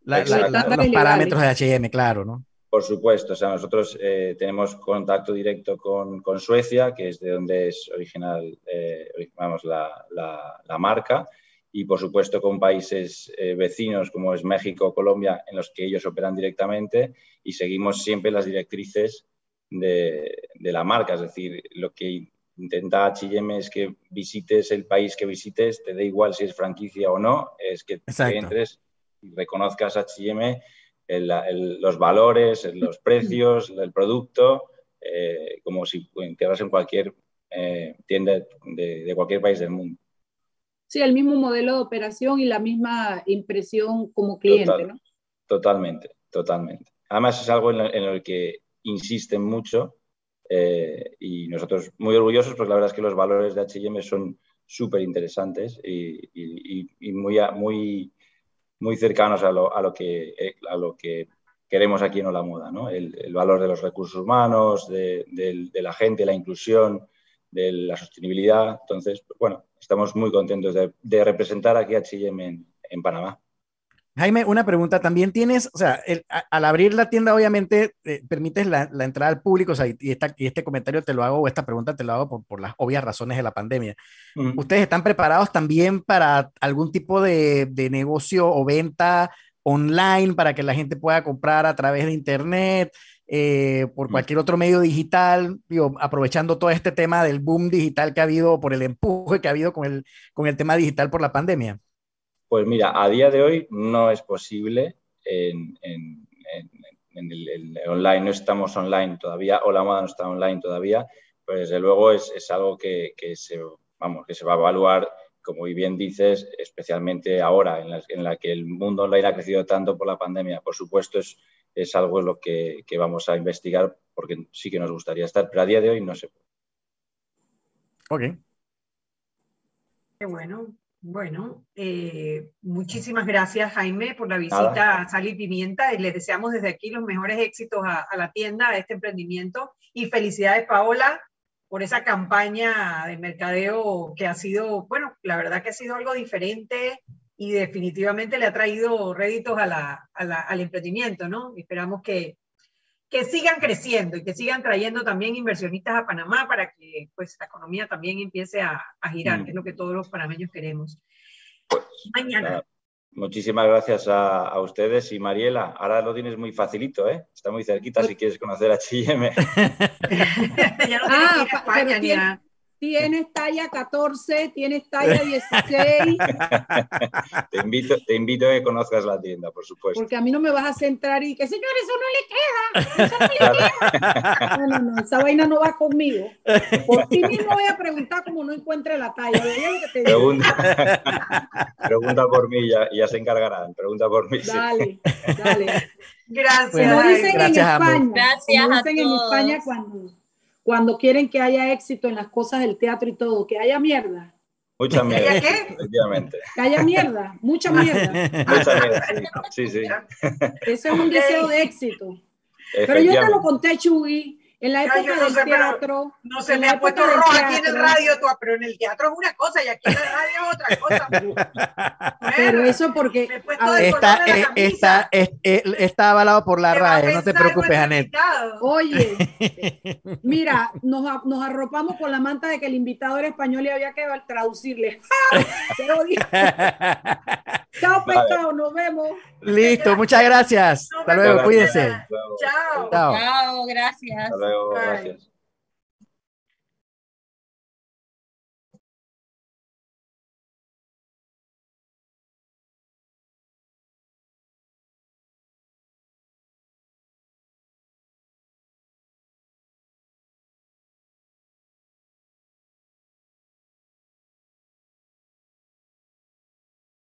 los parámetros de H&M, claro, ¿no? Por supuesto, o sea, nosotros eh, tenemos contacto directo con, Suecia, que es de donde es original, eh, vamos, la, marca, y por supuesto con países eh, vecinos como es México, Colombia, en los que ellos operan directamente y seguimos siempre las directrices de, la marca, es decir, lo que intenta H&M es que visites el país que visites, te da igual si es franquicia o no, es que entres reconozcas H&M los valores, los precios del producto, eh, como si entras en cualquier eh, tienda de, cualquier país del mundo. Sí, el mismo modelo de operación y la misma impresión como cliente, ¿no? Totalmente, totalmente. Además es algo en, el que insisten mucho eh, y nosotros muy orgullosos porque la verdad es que los valores de H&M son súper interesantes y, y, muy, muy muy cercanos a lo, a lo, que, eh, a lo que queremos aquí en la Moda, ¿no? el, valor de los recursos humanos, de, la gente, la inclusión, de la sostenibilidad. Entonces, pues, bueno, estamos muy contentos de, representar aquí a H&M en Panamá. Jaime, una pregunta. También tienes, o sea, al abrir la tienda, obviamente, eh, permites la, entrada al público, o sea, y, este comentario te lo hago, o esta pregunta te lo hago por, las obvias razones de la pandemia. ¿Ustedes están preparados también para algún tipo de, negocio o venta online para que la gente pueda comprar a través de Internet? Eh, por cualquier otro medio digital, digo, aprovechando todo este tema del boom digital que ha habido, por el empuje que ha habido con el, con el tema digital por la pandemia. Pues mira, a día de hoy no es posible en, el, online, no estamos online todavía, o la moda no está online todavía, pues desde luego es, algo que, se, vamos, que se va a evaluar, como bien dices, especialmente ahora en la, que el mundo online ha crecido tanto por la pandemia. Por supuesto, es, es algo en lo que, que vamos a investigar porque sí que nos gustaría estar, pero a día de hoy no se puede. Ok. Qué bueno. Bueno, eh, muchísimas gracias Jaime por la visita a Sal y Pimienta y les deseamos desde aquí los mejores éxitos a, la tienda, a este emprendimiento y felicidades Paola por esa campaña de mercadeo que ha sido, bueno, la verdad que ha sido algo diferente y definitivamente le ha traído réditos al emprendimiento, ¿no? Esperamos que, que sigan creciendo y que sigan trayendo también inversionistas a Panamá para que pues la economía también empiece a, girar, que es lo que todos los panameños queremos. Pues, Mañana. Muchísimas gracias a, ustedes y Mariela. Ahora lo tienes muy facilito, ¿eh? Está muy cerquita si quieres conocer a H&M. ya no ah, España, tienes talla 14, tienes talla 16. te, invito, te invito a que conozcas la tienda, por supuesto. Porque a mí no me vas a centrar y que, señor, eso no le queda. Eso no le queda. No, no, no, esa vaina no va conmigo. Por ti mismo voy a preguntar cómo no encuentre la talla. Pregunta, pregunta por mí, ya, ya se encargarán. Pregunta por mí. Dale, dale. Gracias. Como dicen Gracias, en España, Gracias como a dicen en. España cuando, cuando quieren que haya éxito en las cosas del teatro y todo, que haya mierda. Mucha mierda, qué? efectivamente. Que haya mierda, mucha mierda. Mucha mierda, sí, sí. sí. Ese es un deseo de éxito. Pero yo te lo conté, Chuy, en la época yo no del sé, teatro. No se me ha puesto rojo aquí en el radio, tú, pero en el teatro es una cosa y aquí en la radio es otra cosa. Pero eso porque. Está, eh, está, es- eh, está avalado por la ¿Qué va a RAE, no te preocupes, Anet. Oye, mira, nos, nos arropamos con la manta de que el invitado era español y había que traducirle. Chao, pescado, nos vemos. Listo, muchas gracias. No Hasta luego, cuídense. Chao. Chao. Chao, gracias. Luego, gracias.